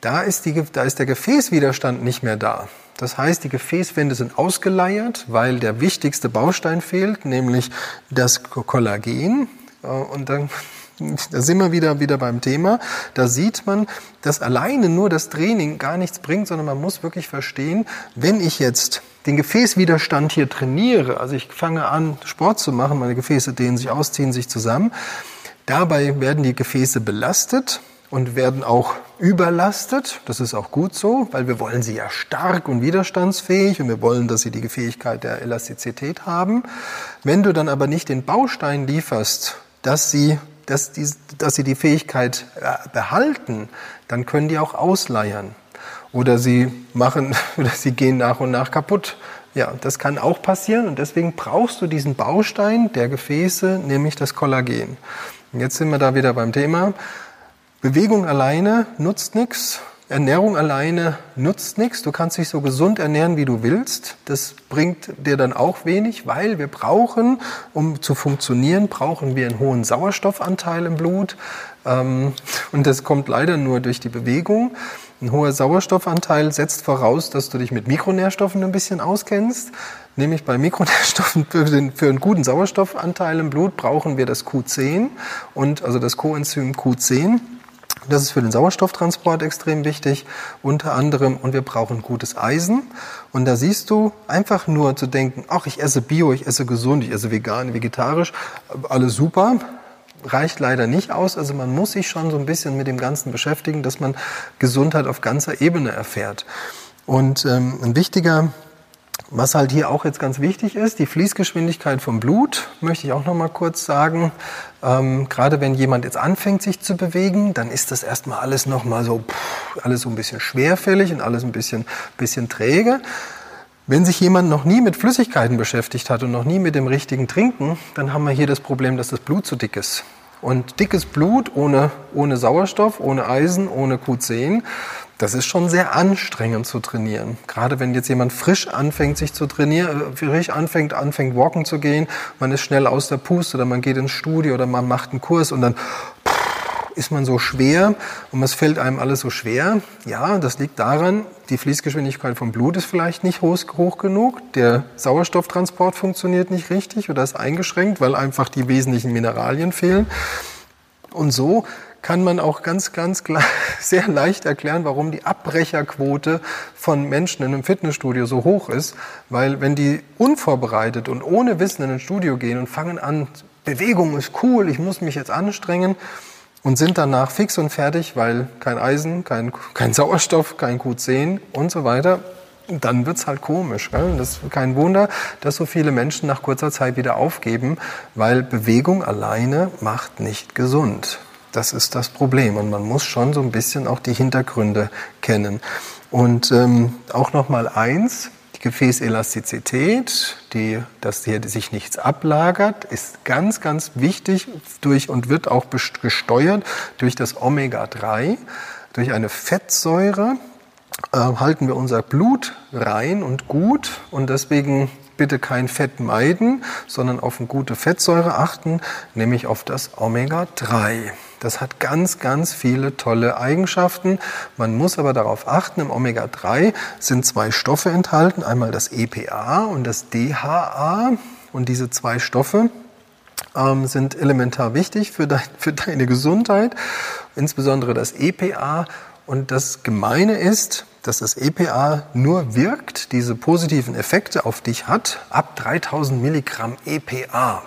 Da ist, die, da ist der Gefäßwiderstand nicht mehr da. Das heißt, die Gefäßwände sind ausgeleiert, weil der wichtigste Baustein fehlt, nämlich das Kollagen. Äh, und dann da sind wir wieder, wieder beim Thema. Da sieht man, dass alleine nur das Training gar nichts bringt, sondern man muss wirklich verstehen, wenn ich jetzt den Gefäßwiderstand hier trainiere, also ich fange an, Sport zu machen, meine Gefäße dehnen sich aus, ziehen sich zusammen, dabei werden die Gefäße belastet und werden auch überlastet. Das ist auch gut so, weil wir wollen sie ja stark und widerstandsfähig und wir wollen, dass sie die Fähigkeit der Elastizität haben. Wenn du dann aber nicht den Baustein lieferst, dass sie, dass die, dass sie die Fähigkeit äh, behalten, dann können die auch ausleiern. Oder sie machen, oder sie gehen nach und nach kaputt. Ja, das kann auch passieren und deswegen brauchst du diesen Baustein der Gefäße, nämlich das Kollagen. Und jetzt sind wir da wieder beim Thema. Bewegung alleine nutzt nichts. Ernährung alleine nutzt nichts. Du kannst dich so gesund ernähren, wie du willst. Das bringt dir dann auch wenig, weil wir brauchen, um zu funktionieren, brauchen wir einen hohen Sauerstoffanteil im Blut. Ähm, und das kommt leider nur durch die Bewegung. Ein hoher Sauerstoffanteil setzt voraus, dass du dich mit Mikronährstoffen ein bisschen auskennst. Nämlich bei Mikronährstoffen für, den, für einen guten Sauerstoffanteil im Blut brauchen wir das Q10 und also das Coenzym Q10. Das ist für den Sauerstofftransport extrem wichtig, unter anderem. Und wir brauchen gutes Eisen. Und da siehst du, einfach nur zu denken, ach, ich esse Bio, ich esse gesund, ich esse vegan, vegetarisch, alles super, reicht leider nicht aus. Also man muss sich schon so ein bisschen mit dem Ganzen beschäftigen, dass man Gesundheit auf ganzer Ebene erfährt. Und ähm, ein wichtiger Was halt hier auch jetzt ganz wichtig ist, die Fließgeschwindigkeit vom Blut, möchte ich auch noch mal kurz sagen. Ähm, gerade wenn jemand jetzt anfängt, sich zu bewegen, dann ist das erstmal alles noch mal so, pff, alles so ein bisschen schwerfällig und alles ein bisschen, bisschen träge. Wenn sich jemand noch nie mit Flüssigkeiten beschäftigt hat und noch nie mit dem richtigen Trinken, dann haben wir hier das Problem, dass das Blut zu dick ist. Und dickes Blut ohne, ohne Sauerstoff, ohne Eisen, ohne Q10, das ist schon sehr anstrengend zu trainieren. Gerade wenn jetzt jemand frisch anfängt, sich zu trainieren, äh, frisch anfängt, anfängt, walken zu gehen, man ist schnell aus der Puste oder man geht ins Studio oder man macht einen Kurs und dann ist man so schwer und es fällt einem alles so schwer. Ja, das liegt daran, die Fließgeschwindigkeit vom Blut ist vielleicht nicht hoch, hoch genug, der Sauerstofftransport funktioniert nicht richtig oder ist eingeschränkt, weil einfach die wesentlichen Mineralien fehlen. Und so kann man auch ganz, ganz klar, sehr leicht erklären, warum die Abbrecherquote von Menschen in einem Fitnessstudio so hoch ist. Weil wenn die unvorbereitet und ohne Wissen in ein Studio gehen und fangen an, Bewegung ist cool, ich muss mich jetzt anstrengen und sind danach fix und fertig, weil kein Eisen, kein, kein Sauerstoff, kein Q10 und so weiter, dann wird's halt komisch. Gell? Das ist kein Wunder, dass so viele Menschen nach kurzer Zeit wieder aufgeben, weil Bewegung alleine macht nicht gesund. Das ist das Problem. Und man muss schon so ein bisschen auch die Hintergründe kennen. Und ähm, auch noch mal eins, die Gefäßelastizität, die, dass hier sich nichts ablagert, ist ganz, ganz wichtig durch und wird auch gesteuert durch das Omega-3, durch eine Fettsäure, äh, halten wir unser Blut rein und gut und deswegen bitte kein Fett meiden, sondern auf eine gute Fettsäure achten, nämlich auf das Omega-3. Das hat ganz, ganz viele tolle Eigenschaften. Man muss aber darauf achten, im Omega-3 sind zwei Stoffe enthalten, einmal das EPA und das DHA. Und diese zwei Stoffe ähm, sind elementar wichtig für, dein, für deine Gesundheit, insbesondere das EPA. Und das Gemeine ist, dass das EPA nur wirkt, diese positiven Effekte auf dich hat, ab 3000 Milligramm EPA.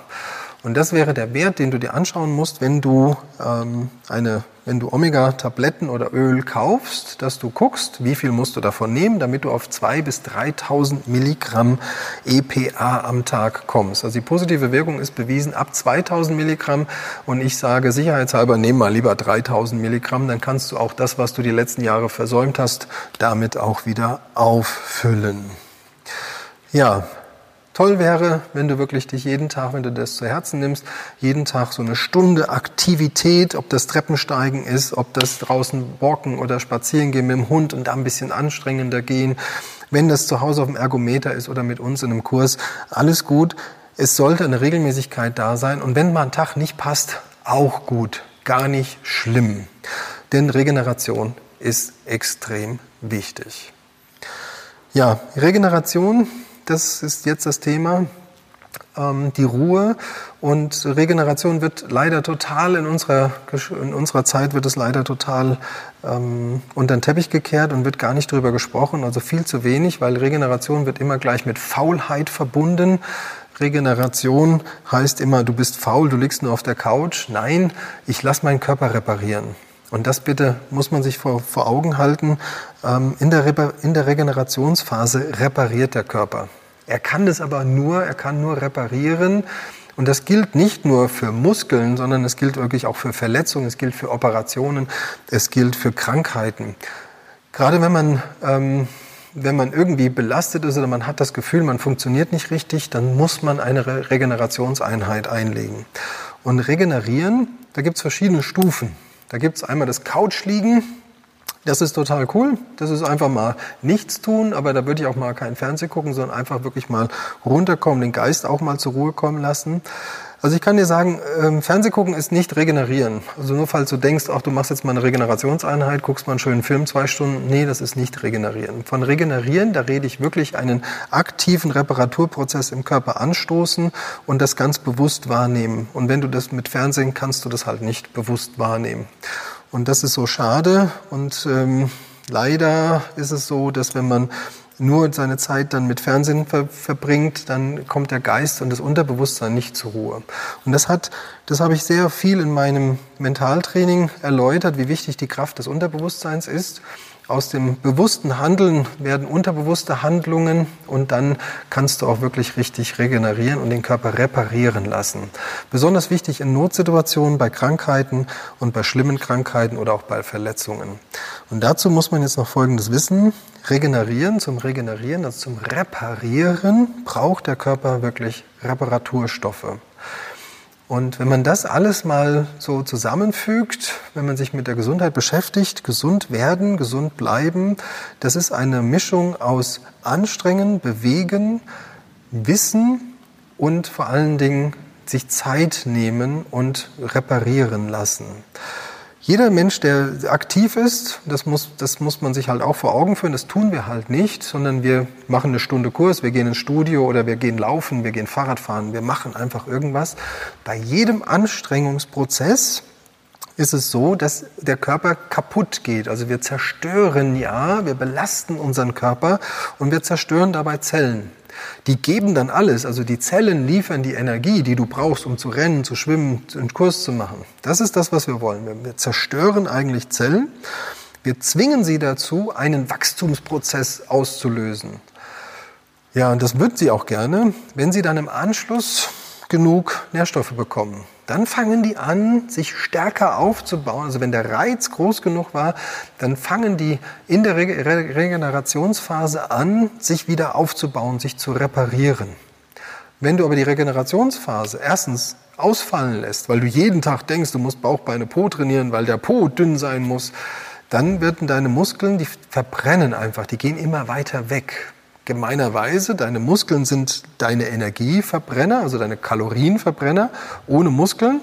Und das wäre der Wert, den du dir anschauen musst, wenn du ähm, eine, wenn du Omega-Tabletten oder Öl kaufst, dass du guckst, wie viel musst du davon nehmen, damit du auf 2.000 bis 3.000 Milligramm EPA am Tag kommst. Also die positive Wirkung ist bewiesen ab 2.000 Milligramm und ich sage sicherheitshalber, nehm mal lieber 3.000 Milligramm, dann kannst du auch das, was du die letzten Jahre versäumt hast, damit auch wieder auffüllen. Ja, Toll wäre, wenn du wirklich dich jeden Tag, wenn du das zu Herzen nimmst, jeden Tag so eine Stunde Aktivität, ob das Treppensteigen ist, ob das draußen walken oder spazieren gehen mit dem Hund und da ein bisschen anstrengender gehen, wenn das zu Hause auf dem Ergometer ist oder mit uns in einem Kurs, alles gut. Es sollte eine Regelmäßigkeit da sein und wenn mal ein Tag nicht passt, auch gut, gar nicht schlimm. Denn Regeneration ist extrem wichtig. Ja, Regeneration das ist jetzt das Thema. Ähm, die Ruhe und Regeneration wird leider total in unserer, in unserer Zeit wird es leider total ähm, unter den Teppich gekehrt und wird gar nicht drüber gesprochen, also viel zu wenig, weil Regeneration wird immer gleich mit Faulheit verbunden. Regeneration heißt immer, du bist faul, du liegst nur auf der Couch. Nein, ich lasse meinen Körper reparieren. Und das bitte muss man sich vor, vor Augen halten. Ähm, in, der in der Regenerationsphase repariert der Körper. Er kann das aber nur, er kann nur reparieren. Und das gilt nicht nur für Muskeln, sondern es gilt wirklich auch für Verletzungen, es gilt für Operationen, es gilt für Krankheiten. Gerade wenn man, ähm, wenn man irgendwie belastet ist oder man hat das Gefühl, man funktioniert nicht richtig, dann muss man eine Re Regenerationseinheit einlegen. Und regenerieren, da gibt es verschiedene Stufen. Da gibt es einmal das Couchliegen, das ist total cool. Das ist einfach mal nichts tun, aber da würde ich auch mal kein Fernsehen gucken, sondern einfach wirklich mal runterkommen, den Geist auch mal zur Ruhe kommen lassen. Also ich kann dir sagen, ähm, Fernseh gucken ist nicht regenerieren. Also nur falls du denkst, ach, du machst jetzt mal eine Regenerationseinheit, guckst mal einen schönen Film zwei Stunden. Nee, das ist nicht regenerieren. Von regenerieren, da rede ich wirklich einen aktiven Reparaturprozess im Körper anstoßen und das ganz bewusst wahrnehmen. Und wenn du das mit Fernsehen kannst du das halt nicht bewusst wahrnehmen. Und das ist so schade. Und ähm, leider ist es so, dass wenn man nur seine Zeit dann mit Fernsehen ver verbringt, dann kommt der Geist und das Unterbewusstsein nicht zur Ruhe. Und das hat, das habe ich sehr viel in meinem Mentaltraining erläutert, wie wichtig die Kraft des Unterbewusstseins ist. aus dem bewussten Handeln werden unterbewusste Handlungen und dann kannst du auch wirklich richtig regenerieren und den Körper reparieren lassen. Besonders wichtig in Notsituationen, bei Krankheiten und bei schlimmen Krankheiten oder auch bei Verletzungen. Und dazu muss man jetzt noch Folgendes wissen. Regenerieren, zum Regenerieren, also zum Reparieren, braucht der Körper wirklich Reparaturstoffe. Und wenn man das alles mal so zusammenfügt, wenn man sich mit der Gesundheit beschäftigt, gesund werden, gesund bleiben, das ist eine Mischung aus Anstrengen, Bewegen, Wissen und vor allen Dingen sich Zeit nehmen und reparieren lassen. Jeder Mensch, der aktiv ist, das muss, das muss man sich halt auch vor Augen führen, das tun wir halt nicht, sondern wir machen eine Stunde Kurs, wir gehen ins Studio oder wir gehen laufen, wir gehen Fahrrad fahren, wir machen einfach irgendwas. Bei jedem Anstrengungsprozess ist es so, dass der Körper kaputt geht. Also wir zerstören ja, wir belasten unseren Körper und wir zerstören dabei Zellen. Die geben dann alles, also die Zellen liefern die Energie, die du brauchst, um zu rennen, zu schwimmen, einen Kurs zu machen. Das ist das, was wir wollen. Wir zerstören eigentlich Zellen. Wir zwingen sie dazu, einen Wachstumsprozess auszulösen. Ja, und das würden sie auch gerne, wenn sie dann im Anschluss genug Nährstoffe bekommen dann fangen die an, sich stärker aufzubauen. Also wenn der Reiz groß genug war, dann fangen die in der Regenerationsphase an, sich wieder aufzubauen, sich zu reparieren. Wenn du aber die Regenerationsphase erstens ausfallen lässt, weil du jeden Tag denkst, du musst Bauch, Beine, Po trainieren, weil der Po dünn sein muss, dann werden deine Muskeln, die verbrennen einfach, die gehen immer weiter weg gemeinerweise, deine Muskeln sind deine Energieverbrenner, also deine Kalorienverbrenner. Ohne Muskeln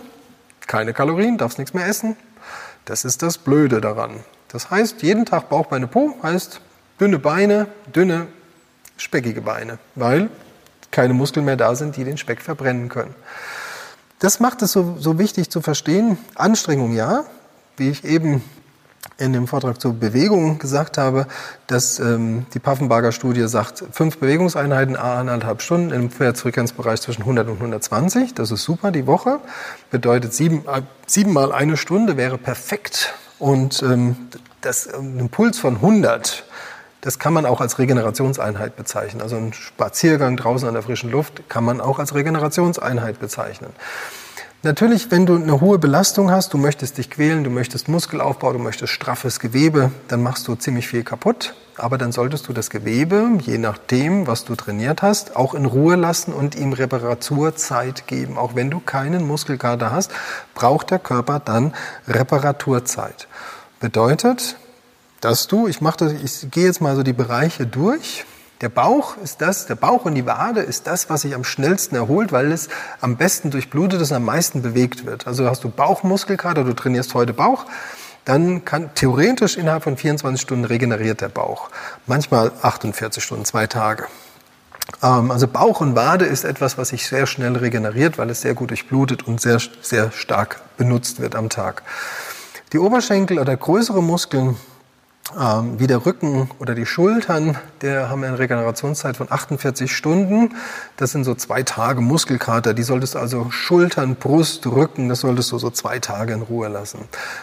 keine Kalorien, darfst nichts mehr essen. Das ist das Blöde daran. Das heißt, jeden Tag Bauch, Beine, Po heißt dünne Beine, dünne, speckige Beine, weil keine Muskeln mehr da sind, die den Speck verbrennen können. Das macht es so, so wichtig zu verstehen. Anstrengung ja, wie ich eben in dem Vortrag zur Bewegung gesagt habe, dass ähm, die Paffenbarger Studie sagt, fünf Bewegungseinheiten, a anderthalb Stunden im Frequenzbereich zwischen 100 und 120. Das ist super die Woche. Bedeutet sieben, äh, siebenmal eine Stunde wäre perfekt. Und ähm, das, ähm, ein Puls von 100, das kann man auch als Regenerationseinheit bezeichnen. Also ein Spaziergang draußen an der frischen Luft kann man auch als Regenerationseinheit bezeichnen. Natürlich, wenn du eine hohe Belastung hast, du möchtest dich quälen, du möchtest Muskelaufbau, du möchtest straffes Gewebe, dann machst du ziemlich viel kaputt. Aber dann solltest du das Gewebe, je nachdem, was du trainiert hast, auch in Ruhe lassen und ihm Reparaturzeit geben. Auch wenn du keinen Muskelkater hast, braucht der Körper dann Reparaturzeit. Bedeutet, dass du, ich mache das, ich gehe jetzt mal so die Bereiche durch, der Bauch ist das, der Bauch und die Wade ist das, was sich am schnellsten erholt, weil es am besten durchblutet ist und am meisten bewegt wird. Also hast du Bauchmuskelkater, du trainierst heute Bauch, dann kann theoretisch innerhalb von 24 Stunden regeneriert der Bauch. Manchmal 48 Stunden, zwei Tage. Ähm, also Bauch und Wade ist etwas, was sich sehr schnell regeneriert, weil es sehr gut durchblutet und sehr, sehr stark benutzt wird am Tag. Die Oberschenkel oder größere Muskeln ähm, wie der Rücken oder die Schultern, der haben eine Regenerationszeit von 48 Stunden. Das sind so zwei Tage Muskelkater. Die solltest du also Schultern, Brust, Rücken, das solltest du so zwei Tage in Ruhe lassen.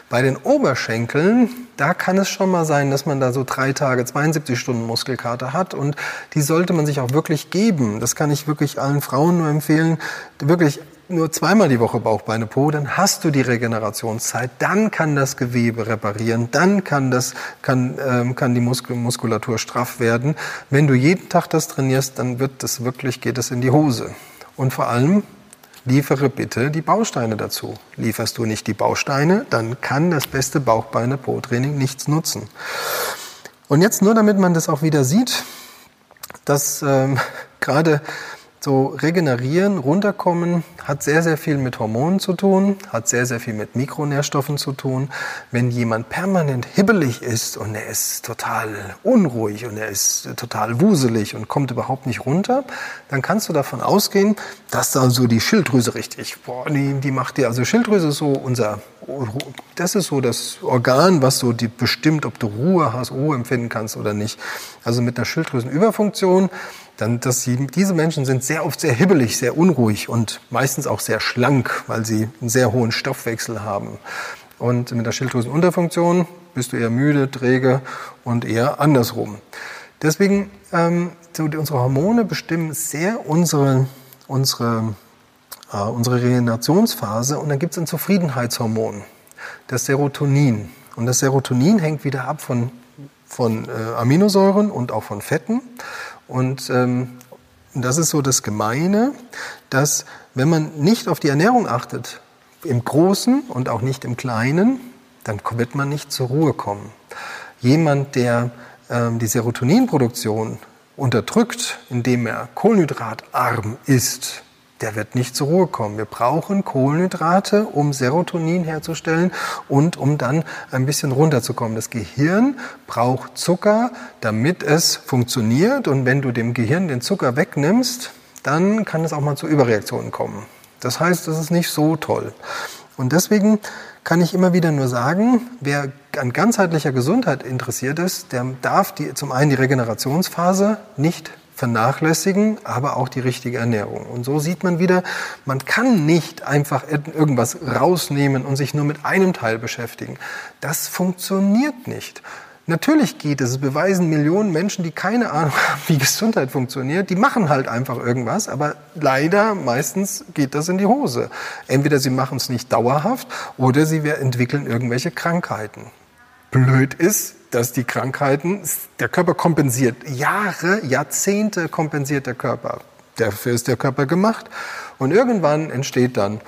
Bei den Oberschenkeln, da kann es schon mal sein, dass man da so drei Tage, 72 Stunden Muskelkater hat und die sollte man sich auch wirklich geben. Das kann ich wirklich allen Frauen nur empfehlen, wirklich nur zweimal die Woche Bauch, Beine, Po, dann hast du die Regenerationszeit, dann kann das Gewebe reparieren, dann kann, das, kann, ähm, kann die Muskulatur straff werden. Wenn du jeden Tag das trainierst, dann wird das wirklich, geht es in die Hose. Und vor allem, liefere bitte die Bausteine dazu. Lieferst du nicht die Bausteine, dann kann das beste Bauch, Beine, Po-Training nichts nutzen. Und jetzt nur, damit man das auch wieder sieht, dass ähm, gerade so regenerieren, runterkommen, hat sehr, sehr viel mit Hormonen zu tun, hat sehr, sehr viel mit Mikronährstoffen zu tun. Wenn jemand permanent hibbelig ist und er ist total unruhig und er ist total wuselig und kommt überhaupt nicht runter, dann kannst du davon ausgehen, dass da so die Schilddrüse richtig, boah, die, die macht dir, also Schilddrüse ist so unser, das ist so das Organ, was so die bestimmt, ob du Ruhe hast, Ruhe empfinden kannst oder nicht. Also mit einer Schilddrüsenüberfunktion dann, dass sie, diese Menschen sind sehr oft sehr hibbelig, sehr unruhig und meistens auch sehr schlank, weil sie einen sehr hohen Stoffwechsel haben. Und mit der Schilddrüsenunterfunktion bist du eher müde, träge und eher andersrum. Deswegen, ähm, so unsere Hormone bestimmen sehr unsere, unsere, äh, unsere Regenerationsphase und dann gibt es ein Zufriedenheitshormon, das Serotonin. Und das Serotonin hängt wieder ab von, von äh, Aminosäuren und auch von Fetten. Und ähm, das ist so das Gemeine, dass wenn man nicht auf die Ernährung achtet, im Großen und auch nicht im Kleinen, dann wird man nicht zur Ruhe kommen. Jemand, der ähm, die Serotoninproduktion unterdrückt, indem er kohlenhydratarm ist, der wird nicht zur Ruhe kommen. Wir brauchen Kohlenhydrate, um Serotonin herzustellen und um dann ein bisschen runterzukommen. Das Gehirn braucht Zucker, damit es funktioniert. Und wenn du dem Gehirn den Zucker wegnimmst, dann kann es auch mal zu Überreaktionen kommen. Das heißt, das ist nicht so toll. Und deswegen kann ich immer wieder nur sagen, wer an ganzheitlicher Gesundheit interessiert ist, der darf die, zum einen die Regenerationsphase nicht vernachlässigen, aber auch die richtige Ernährung. Und so sieht man wieder, man kann nicht einfach irgendwas rausnehmen und sich nur mit einem Teil beschäftigen. Das funktioniert nicht. Natürlich geht es. Es beweisen Millionen Menschen, die keine Ahnung haben, wie Gesundheit funktioniert. Die machen halt einfach irgendwas, aber leider meistens geht das in die Hose. Entweder sie machen es nicht dauerhaft oder sie entwickeln irgendwelche Krankheiten. Blöd ist, dass die Krankheiten, der Körper kompensiert. Jahre, Jahrzehnte kompensiert der Körper. Dafür ist der Körper gemacht. Und irgendwann entsteht dann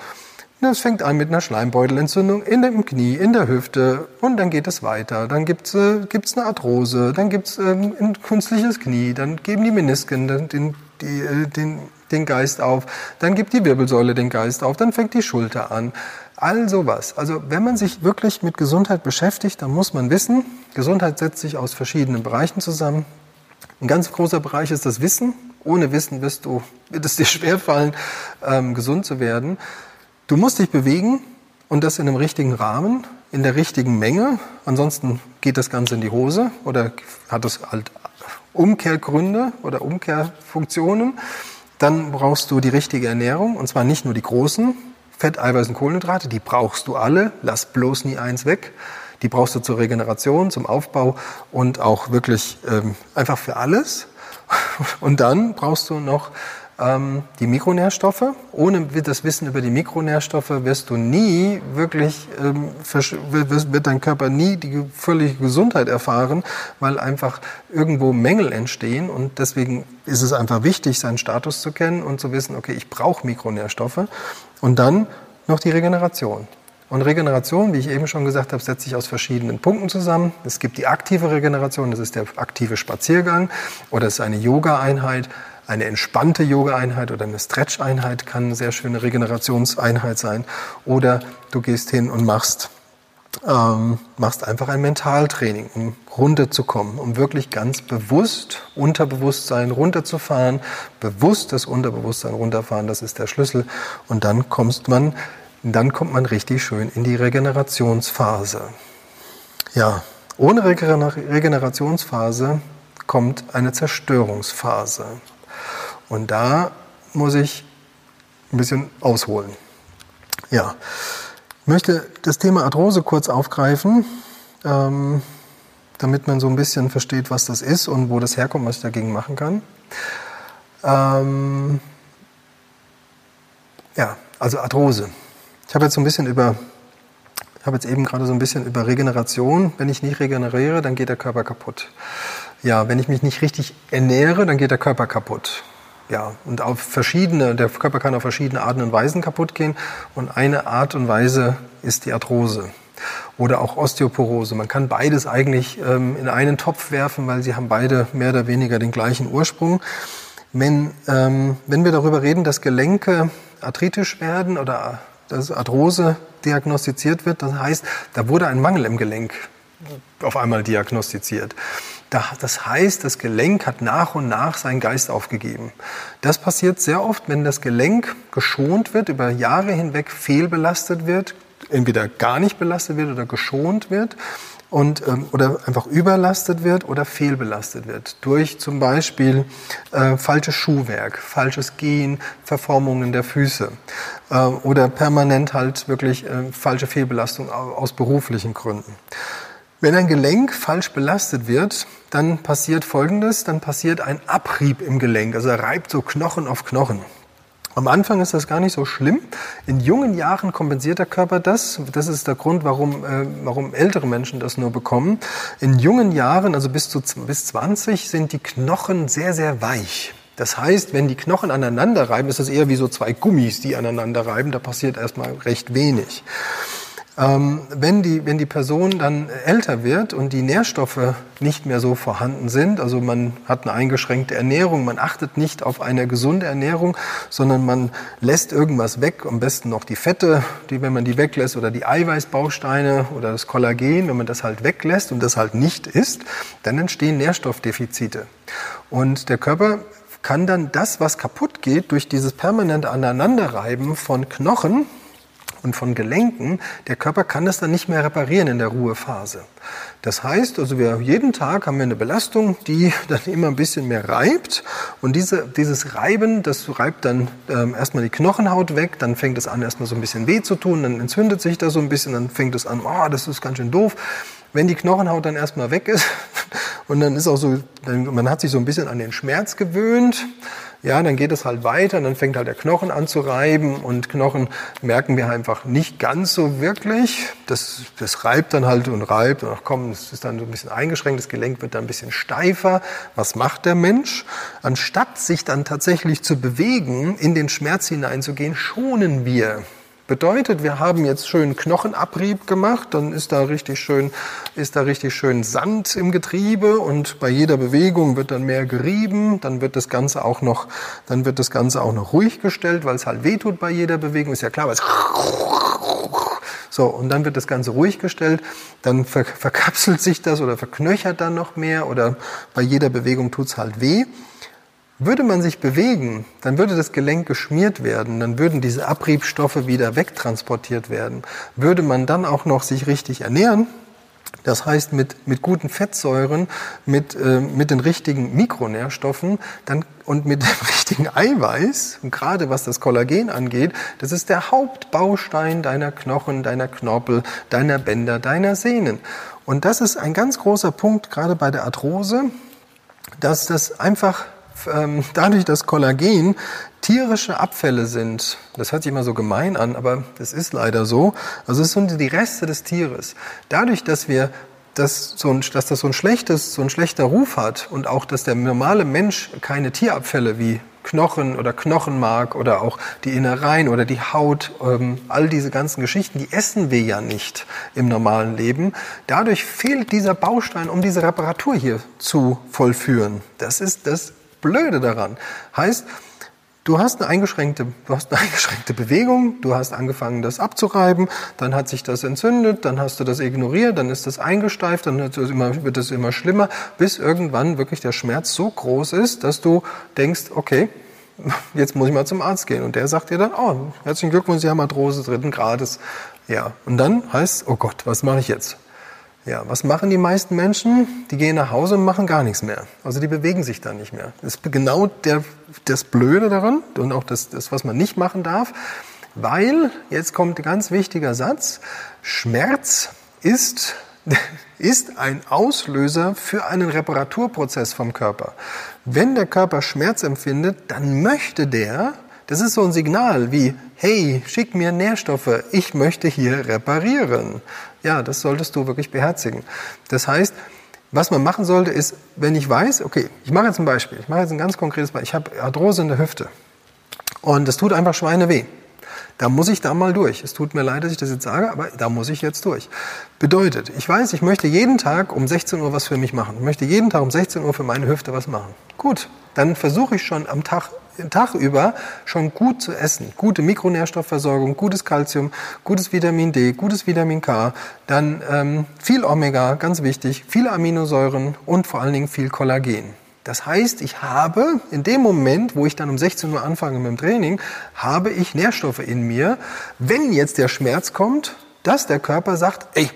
es fängt an mit einer Schleimbeutelentzündung in dem Knie, in der Hüfte und dann geht es weiter. Dann gibt es äh, gibt's eine Arthrose, dann gibt es ähm, ein künstliches Knie, dann geben die Menisken den, die, äh, den, den Geist auf, dann gibt die Wirbelsäule den Geist auf, dann fängt die Schulter an. All sowas. Also wenn man sich wirklich mit Gesundheit beschäftigt, dann muss man wissen, Gesundheit setzt sich aus verschiedenen Bereichen zusammen. Ein ganz großer Bereich ist das Wissen. Ohne Wissen wirst du, wird es dir schwerfallen, ähm, gesund zu werden. Du musst dich bewegen und das in einem richtigen Rahmen, in der richtigen Menge. Ansonsten geht das Ganze in die Hose oder hat es halt Umkehrgründe oder Umkehrfunktionen. Dann brauchst du die richtige Ernährung und zwar nicht nur die großen Fett, Eiweiß und Kohlenhydrate, die brauchst du alle. Lass bloß nie eins weg. Die brauchst du zur Regeneration, zum Aufbau und auch wirklich ähm, einfach für alles. Und dann brauchst du noch ähm, die Mikronährstoffe. Ohne das Wissen über die Mikronährstoffe wirst du nie wirklich, ähm, wird dein Körper nie die völlige Gesundheit erfahren, weil einfach irgendwo Mängel entstehen. Und deswegen ist es einfach wichtig, seinen Status zu kennen und zu wissen, okay, ich brauche Mikronährstoffe. Und dann noch die Regeneration. Und Regeneration, wie ich eben schon gesagt habe, setzt sich aus verschiedenen Punkten zusammen. Es gibt die aktive Regeneration, das ist der aktive Spaziergang oder es ist eine Yoga-Einheit eine entspannte Yoga-Einheit oder eine Stretch-Einheit kann eine sehr schöne Regenerationseinheit sein. Oder du gehst hin und machst, ähm, machst einfach ein Mentaltraining, um runterzukommen, um wirklich ganz bewusst Unterbewusstsein runterzufahren, bewusst das Unterbewusstsein runterfahren, das ist der Schlüssel. Und dann kommst man, dann kommt man richtig schön in die Regenerationsphase. Ja, ohne Regenerationsphase kommt eine Zerstörungsphase. Und da muss ich ein bisschen ausholen. Ja, ich möchte das Thema Arthrose kurz aufgreifen, ähm, damit man so ein bisschen versteht, was das ist und wo das herkommt, was ich dagegen machen kann. Ähm, ja, also Arthrose. Ich habe jetzt so ein bisschen über, ich habe jetzt eben gerade so ein bisschen über Regeneration. Wenn ich nicht regeneriere, dann geht der Körper kaputt. Ja, wenn ich mich nicht richtig ernähre, dann geht der Körper kaputt ja, und auf verschiedene, der Körper kann auf verschiedene Arten und Weisen kaputt gehen. Und eine Art und Weise ist die Arthrose oder auch Osteoporose. Man kann beides eigentlich ähm, in einen Topf werfen, weil sie haben beide mehr oder weniger den gleichen Ursprung. Wenn, ähm, wenn wir darüber reden, dass Gelenke arthritisch werden oder dass Arthrose diagnostiziert wird, das heißt, da wurde ein Mangel im Gelenk auf einmal diagnostiziert. Das heißt, das Gelenk hat nach und nach seinen Geist aufgegeben. Das passiert sehr oft, wenn das Gelenk geschont wird, über Jahre hinweg fehlbelastet wird, entweder gar nicht belastet wird oder geschont wird und, ähm, oder einfach überlastet wird oder fehlbelastet wird durch zum Beispiel äh, falsches Schuhwerk, falsches Gehen, Verformungen der Füße äh, oder permanent halt wirklich äh, falsche Fehlbelastung aus beruflichen Gründen. Wenn ein Gelenk falsch belastet wird, dann passiert Folgendes, dann passiert ein Abrieb im Gelenk, also er reibt so Knochen auf Knochen. Am Anfang ist das gar nicht so schlimm. In jungen Jahren kompensiert der Körper das. Das ist der Grund, warum, äh, warum ältere Menschen das nur bekommen. In jungen Jahren, also bis zu bis 20, sind die Knochen sehr, sehr weich. Das heißt, wenn die Knochen aneinander reiben, ist das eher wie so zwei Gummis, die aneinander reiben. Da passiert erstmal recht wenig. Ähm, wenn, die, wenn die Person dann älter wird und die Nährstoffe nicht mehr so vorhanden sind, also man hat eine eingeschränkte Ernährung, man achtet nicht auf eine gesunde Ernährung, sondern man lässt irgendwas weg, am besten noch die Fette, die, wenn man die weglässt, oder die Eiweißbausteine oder das Kollagen, wenn man das halt weglässt und das halt nicht isst, dann entstehen Nährstoffdefizite. Und der Körper kann dann das, was kaputt geht, durch dieses permanente Aneinanderreiben von Knochen, und von Gelenken, der Körper kann das dann nicht mehr reparieren in der Ruhephase. Das heißt, also wir jeden Tag haben wir eine Belastung, die dann immer ein bisschen mehr reibt. Und diese, dieses Reiben, das reibt dann ähm, erstmal die Knochenhaut weg, dann fängt es an, erstmal so ein bisschen weh zu tun, dann entzündet sich das so ein bisschen, dann fängt es an, oh, das ist ganz schön doof. Wenn die Knochenhaut dann erstmal weg ist und dann ist auch so, man hat sich so ein bisschen an den Schmerz gewöhnt, ja, dann geht es halt weiter, dann fängt halt der Knochen an zu reiben und Knochen merken wir einfach nicht ganz so wirklich. Das, das reibt dann halt und reibt und ach komm, es ist dann so ein bisschen eingeschränkt, das Gelenk wird dann ein bisschen steifer. Was macht der Mensch? Anstatt sich dann tatsächlich zu bewegen, in den Schmerz hineinzugehen, schonen wir Bedeutet, wir haben jetzt schön Knochenabrieb gemacht, dann ist da richtig schön, ist da richtig schön Sand im Getriebe und bei jeder Bewegung wird dann mehr gerieben, dann wird das Ganze auch noch, dann wird das Ganze auch noch ruhig gestellt, weil es halt wehtut bei jeder Bewegung, ist ja klar, weil es so, und dann wird das Ganze ruhig gestellt, dann verkapselt sich das oder verknöchert dann noch mehr oder bei jeder Bewegung tut's halt weh. Würde man sich bewegen, dann würde das Gelenk geschmiert werden, dann würden diese Abriebstoffe wieder wegtransportiert werden. Würde man dann auch noch sich richtig ernähren, das heißt mit, mit guten Fettsäuren, mit, äh, mit den richtigen Mikronährstoffen dann, und mit dem richtigen Eiweiß, und gerade was das Kollagen angeht, das ist der Hauptbaustein deiner Knochen, deiner Knorpel, deiner Bänder, deiner Sehnen. Und das ist ein ganz großer Punkt, gerade bei der Arthrose, dass das einfach dadurch, dass Kollagen tierische Abfälle sind, das hört sich immer so gemein an, aber das ist leider so, also es sind die Reste des Tieres. Dadurch, dass wir dass, so ein, dass das so ein schlechtes, so ein schlechter Ruf hat und auch, dass der normale Mensch keine Tierabfälle wie Knochen oder Knochenmark oder auch die Innereien oder die Haut, ähm, all diese ganzen Geschichten, die essen wir ja nicht im normalen Leben. Dadurch fehlt dieser Baustein, um diese Reparatur hier zu vollführen. Das ist das Blöde daran. Heißt, du hast eine eingeschränkte, du hast eine eingeschränkte Bewegung, du hast angefangen, das abzureiben, dann hat sich das entzündet, dann hast du das ignoriert, dann ist das eingesteift, dann wird es immer, immer schlimmer, bis irgendwann wirklich der Schmerz so groß ist, dass du denkst, okay, jetzt muss ich mal zum Arzt gehen. Und der sagt dir dann, oh, herzlichen Glückwunsch, Sie haben Arthrose dritten Grades. Ja, und dann heißt, oh Gott, was mache ich jetzt? Ja, was machen die meisten Menschen? Die gehen nach Hause und machen gar nichts mehr. Also die bewegen sich da nicht mehr. Das ist genau der, das Blöde daran und auch das, das, was man nicht machen darf, weil, jetzt kommt ein ganz wichtiger Satz, Schmerz ist, ist ein Auslöser für einen Reparaturprozess vom Körper. Wenn der Körper Schmerz empfindet, dann möchte der, das ist so ein Signal wie, hey, schick mir Nährstoffe, ich möchte hier reparieren. Ja, das solltest du wirklich beherzigen. Das heißt, was man machen sollte, ist, wenn ich weiß, okay, ich mache jetzt ein Beispiel, ich mache jetzt ein ganz konkretes Beispiel, ich habe Arthrose in der Hüfte und es tut einfach Schweine weh. Da muss ich da mal durch. Es tut mir leid, dass ich das jetzt sage, aber da muss ich jetzt durch. Bedeutet, ich weiß, ich möchte jeden Tag um 16 Uhr was für mich machen. Ich möchte jeden Tag um 16 Uhr für meine Hüfte was machen. Gut, dann versuche ich schon am Tag Tag über schon gut zu essen. Gute Mikronährstoffversorgung, gutes Kalzium, gutes Vitamin D, gutes Vitamin K, dann ähm, viel Omega, ganz wichtig, viele Aminosäuren und vor allen Dingen viel Kollagen. Das heißt, ich habe in dem Moment, wo ich dann um 16 Uhr anfange mit dem Training, habe ich Nährstoffe in mir. Wenn jetzt der Schmerz kommt, dass der Körper sagt, ey,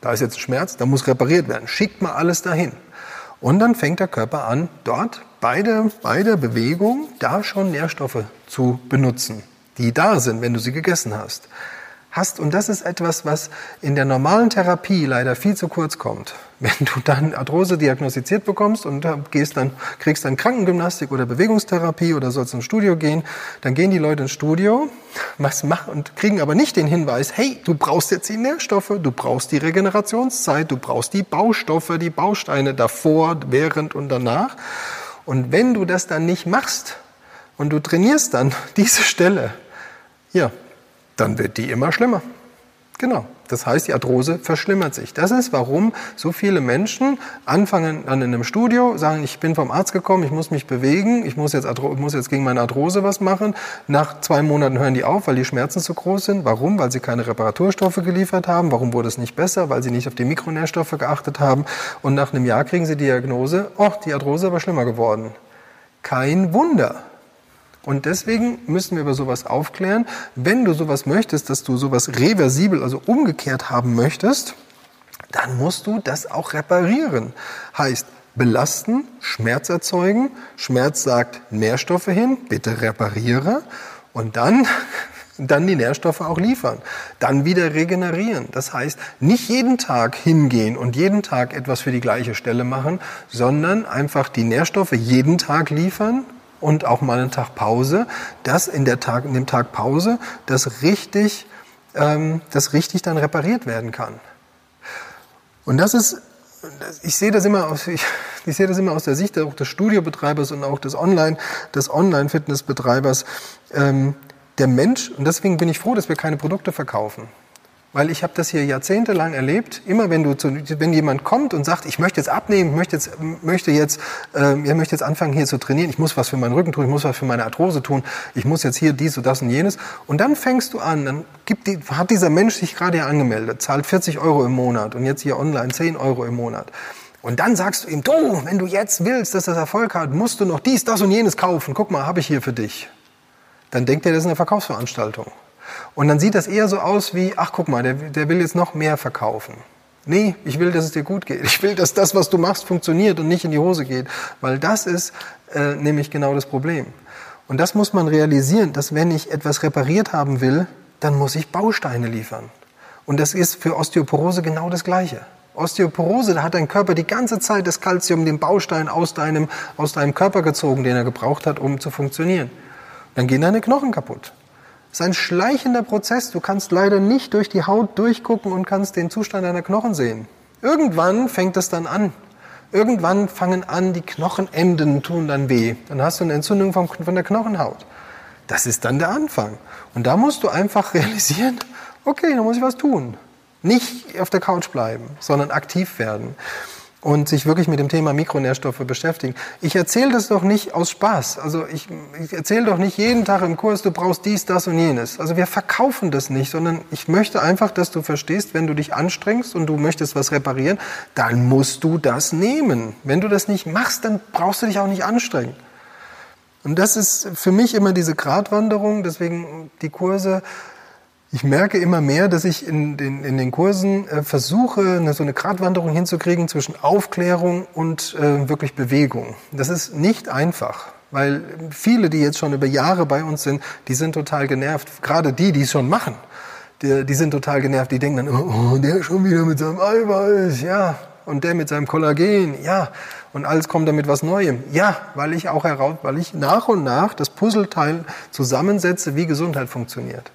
da ist jetzt ein Schmerz, da muss repariert werden, schickt mal alles dahin. Und dann fängt der Körper an, dort bei der, bei der Bewegung da schon Nährstoffe zu benutzen, die da sind, wenn du sie gegessen hast. hast, und das ist etwas, was in der normalen Therapie leider viel zu kurz kommt. Wenn du dann Arthrose diagnostiziert bekommst und gehst dann, kriegst dann Krankengymnastik oder Bewegungstherapie oder sollst ins Studio gehen, dann gehen die Leute ins Studio, was machen und kriegen aber nicht den Hinweis, hey, du brauchst jetzt die Nährstoffe, du brauchst die Regenerationszeit, du brauchst die Baustoffe, die Bausteine davor, während und danach. Und wenn du das dann nicht machst und du trainierst dann diese Stelle, ja, dann wird die immer schlimmer. Genau. Das heißt, die Arthrose verschlimmert sich. Das ist, warum so viele Menschen anfangen dann in einem Studio, sagen, ich bin vom Arzt gekommen, ich muss mich bewegen, ich muss jetzt, muss jetzt gegen meine Arthrose was machen. Nach zwei Monaten hören die auf, weil die Schmerzen zu groß sind. Warum? Weil sie keine Reparaturstoffe geliefert haben. Warum wurde es nicht besser? Weil sie nicht auf die Mikronährstoffe geachtet haben. Und nach einem Jahr kriegen sie die Diagnose, oh, die Arthrose war schlimmer geworden. Kein Wunder. Und deswegen müssen wir über sowas aufklären. Wenn du sowas möchtest, dass du sowas reversibel, also umgekehrt haben möchtest, dann musst du das auch reparieren. Heißt, belasten, Schmerz erzeugen, Schmerz sagt Nährstoffe hin, bitte repariere und dann dann die Nährstoffe auch liefern, dann wieder regenerieren. Das heißt, nicht jeden Tag hingehen und jeden Tag etwas für die gleiche Stelle machen, sondern einfach die Nährstoffe jeden Tag liefern und auch mal einen Tag Pause, dass in, der Tag, in dem Tag Pause das richtig, ähm, das richtig dann repariert werden kann. Und das ist, ich sehe das immer aus, ich, ich sehe das immer aus der Sicht auch des Studiobetreibers und auch des Online, des Online-Fitnessbetreibers. Ähm, der Mensch, und deswegen bin ich froh, dass wir keine Produkte verkaufen. Weil ich habe das hier jahrzehntelang erlebt. Immer wenn du zu, wenn jemand kommt und sagt, ich möchte jetzt abnehmen, ich möchte jetzt, möchte jetzt, äh, ich möchte jetzt anfangen hier zu trainieren, ich muss was für meinen Rücken tun, ich muss was für meine Arthrose tun, ich muss jetzt hier dies und das und jenes. Und dann fängst du an, dann gibt die, hat dieser Mensch sich gerade hier angemeldet, zahlt 40 Euro im Monat und jetzt hier online 10 Euro im Monat. Und dann sagst du ihm, du, wenn du jetzt willst, dass das Erfolg hat, musst du noch dies, das und jenes kaufen. Guck mal, habe ich hier für dich. Dann denkt er, das ist eine Verkaufsveranstaltung. Und dann sieht das eher so aus wie, ach guck mal, der, der will jetzt noch mehr verkaufen. Nee, ich will, dass es dir gut geht. Ich will, dass das, was du machst, funktioniert und nicht in die Hose geht. Weil das ist äh, nämlich genau das Problem. Und das muss man realisieren, dass wenn ich etwas repariert haben will, dann muss ich Bausteine liefern. Und das ist für Osteoporose genau das Gleiche. Osteoporose, da hat dein Körper die ganze Zeit das Kalzium, den Baustein aus deinem, aus deinem Körper gezogen, den er gebraucht hat, um zu funktionieren. Dann gehen deine Knochen kaputt. Ist ein schleichender Prozess. Du kannst leider nicht durch die Haut durchgucken und kannst den Zustand deiner Knochen sehen. Irgendwann fängt es dann an. Irgendwann fangen an, die Knochenenden tun dann weh. Dann hast du eine Entzündung von, von der Knochenhaut. Das ist dann der Anfang. Und da musst du einfach realisieren, okay, da muss ich was tun. Nicht auf der Couch bleiben, sondern aktiv werden und sich wirklich mit dem Thema Mikronährstoffe beschäftigen. Ich erzähle das doch nicht aus Spaß. Also ich, ich erzähle doch nicht jeden Tag im Kurs, du brauchst dies, das und jenes. Also wir verkaufen das nicht, sondern ich möchte einfach, dass du verstehst, wenn du dich anstrengst und du möchtest was reparieren, dann musst du das nehmen. Wenn du das nicht machst, dann brauchst du dich auch nicht anstrengen. Und das ist für mich immer diese Gratwanderung, deswegen die Kurse ich merke immer mehr, dass ich in den, in den Kursen äh, versuche, eine, so eine Gratwanderung hinzukriegen zwischen Aufklärung und äh, wirklich Bewegung. Das ist nicht einfach, weil viele, die jetzt schon über Jahre bei uns sind, die sind total genervt. Gerade die, die es schon machen, die, die sind total genervt. Die denken dann, oh, oh, der schon wieder mit seinem Eiweiß, ja, und der mit seinem Kollagen, ja, und alles kommt damit was Neuem. Ja, weil ich auch heraus, weil ich nach und nach das Puzzleteil zusammensetze, wie Gesundheit funktioniert.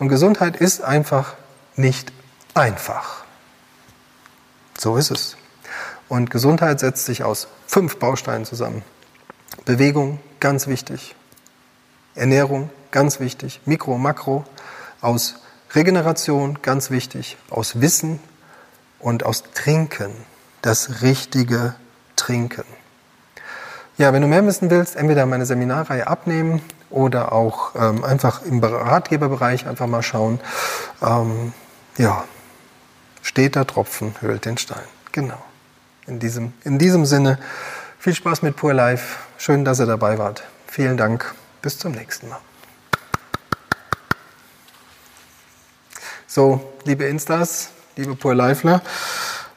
Und Gesundheit ist einfach nicht einfach. So ist es. Und Gesundheit setzt sich aus fünf Bausteinen zusammen. Bewegung, ganz wichtig. Ernährung, ganz wichtig. Mikro, Makro. Aus Regeneration, ganz wichtig. Aus Wissen und aus Trinken. Das richtige Trinken. Ja, wenn du mehr wissen willst, entweder meine Seminarreihe abnehmen oder auch ähm, einfach im Ratgeberbereich einfach mal schauen. Ähm, ja, steht der Tropfen, höhlt den Stein. Genau. In diesem, in diesem Sinne, viel Spaß mit Pure Life. Schön, dass ihr dabei wart. Vielen Dank. Bis zum nächsten Mal. So, liebe Instas, liebe Pure Lifeler,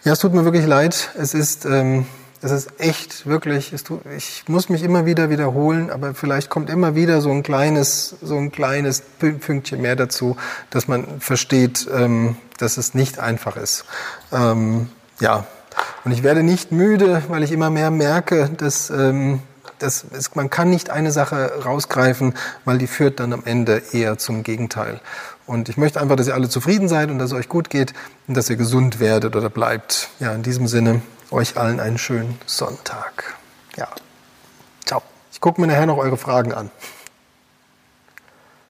ja, es tut mir wirklich leid. Es ist ähm, Es ist echt wirklich, tut, ich muss mich immer wieder wiederholen, aber vielleicht kommt immer wieder so ein kleines, so ein kleines Pünktchen mehr dazu, dass man versteht, ähm, dass es nicht einfach ist. Ähm, ja, und ich werde nicht müde, weil ich immer mehr merke, dass ähm, das ist, man kann nicht eine Sache rausgreifen, weil die führt dann am Ende eher zum Gegenteil. Und ich möchte einfach, dass ihr alle zufrieden seid und dass es euch gut geht und dass ihr gesund werdet oder bleibt. Ja, in diesem Sinne, euch allen einen schönen Sonntag. Ja, ciao. Ich gucke mir nachher noch eure Fragen an.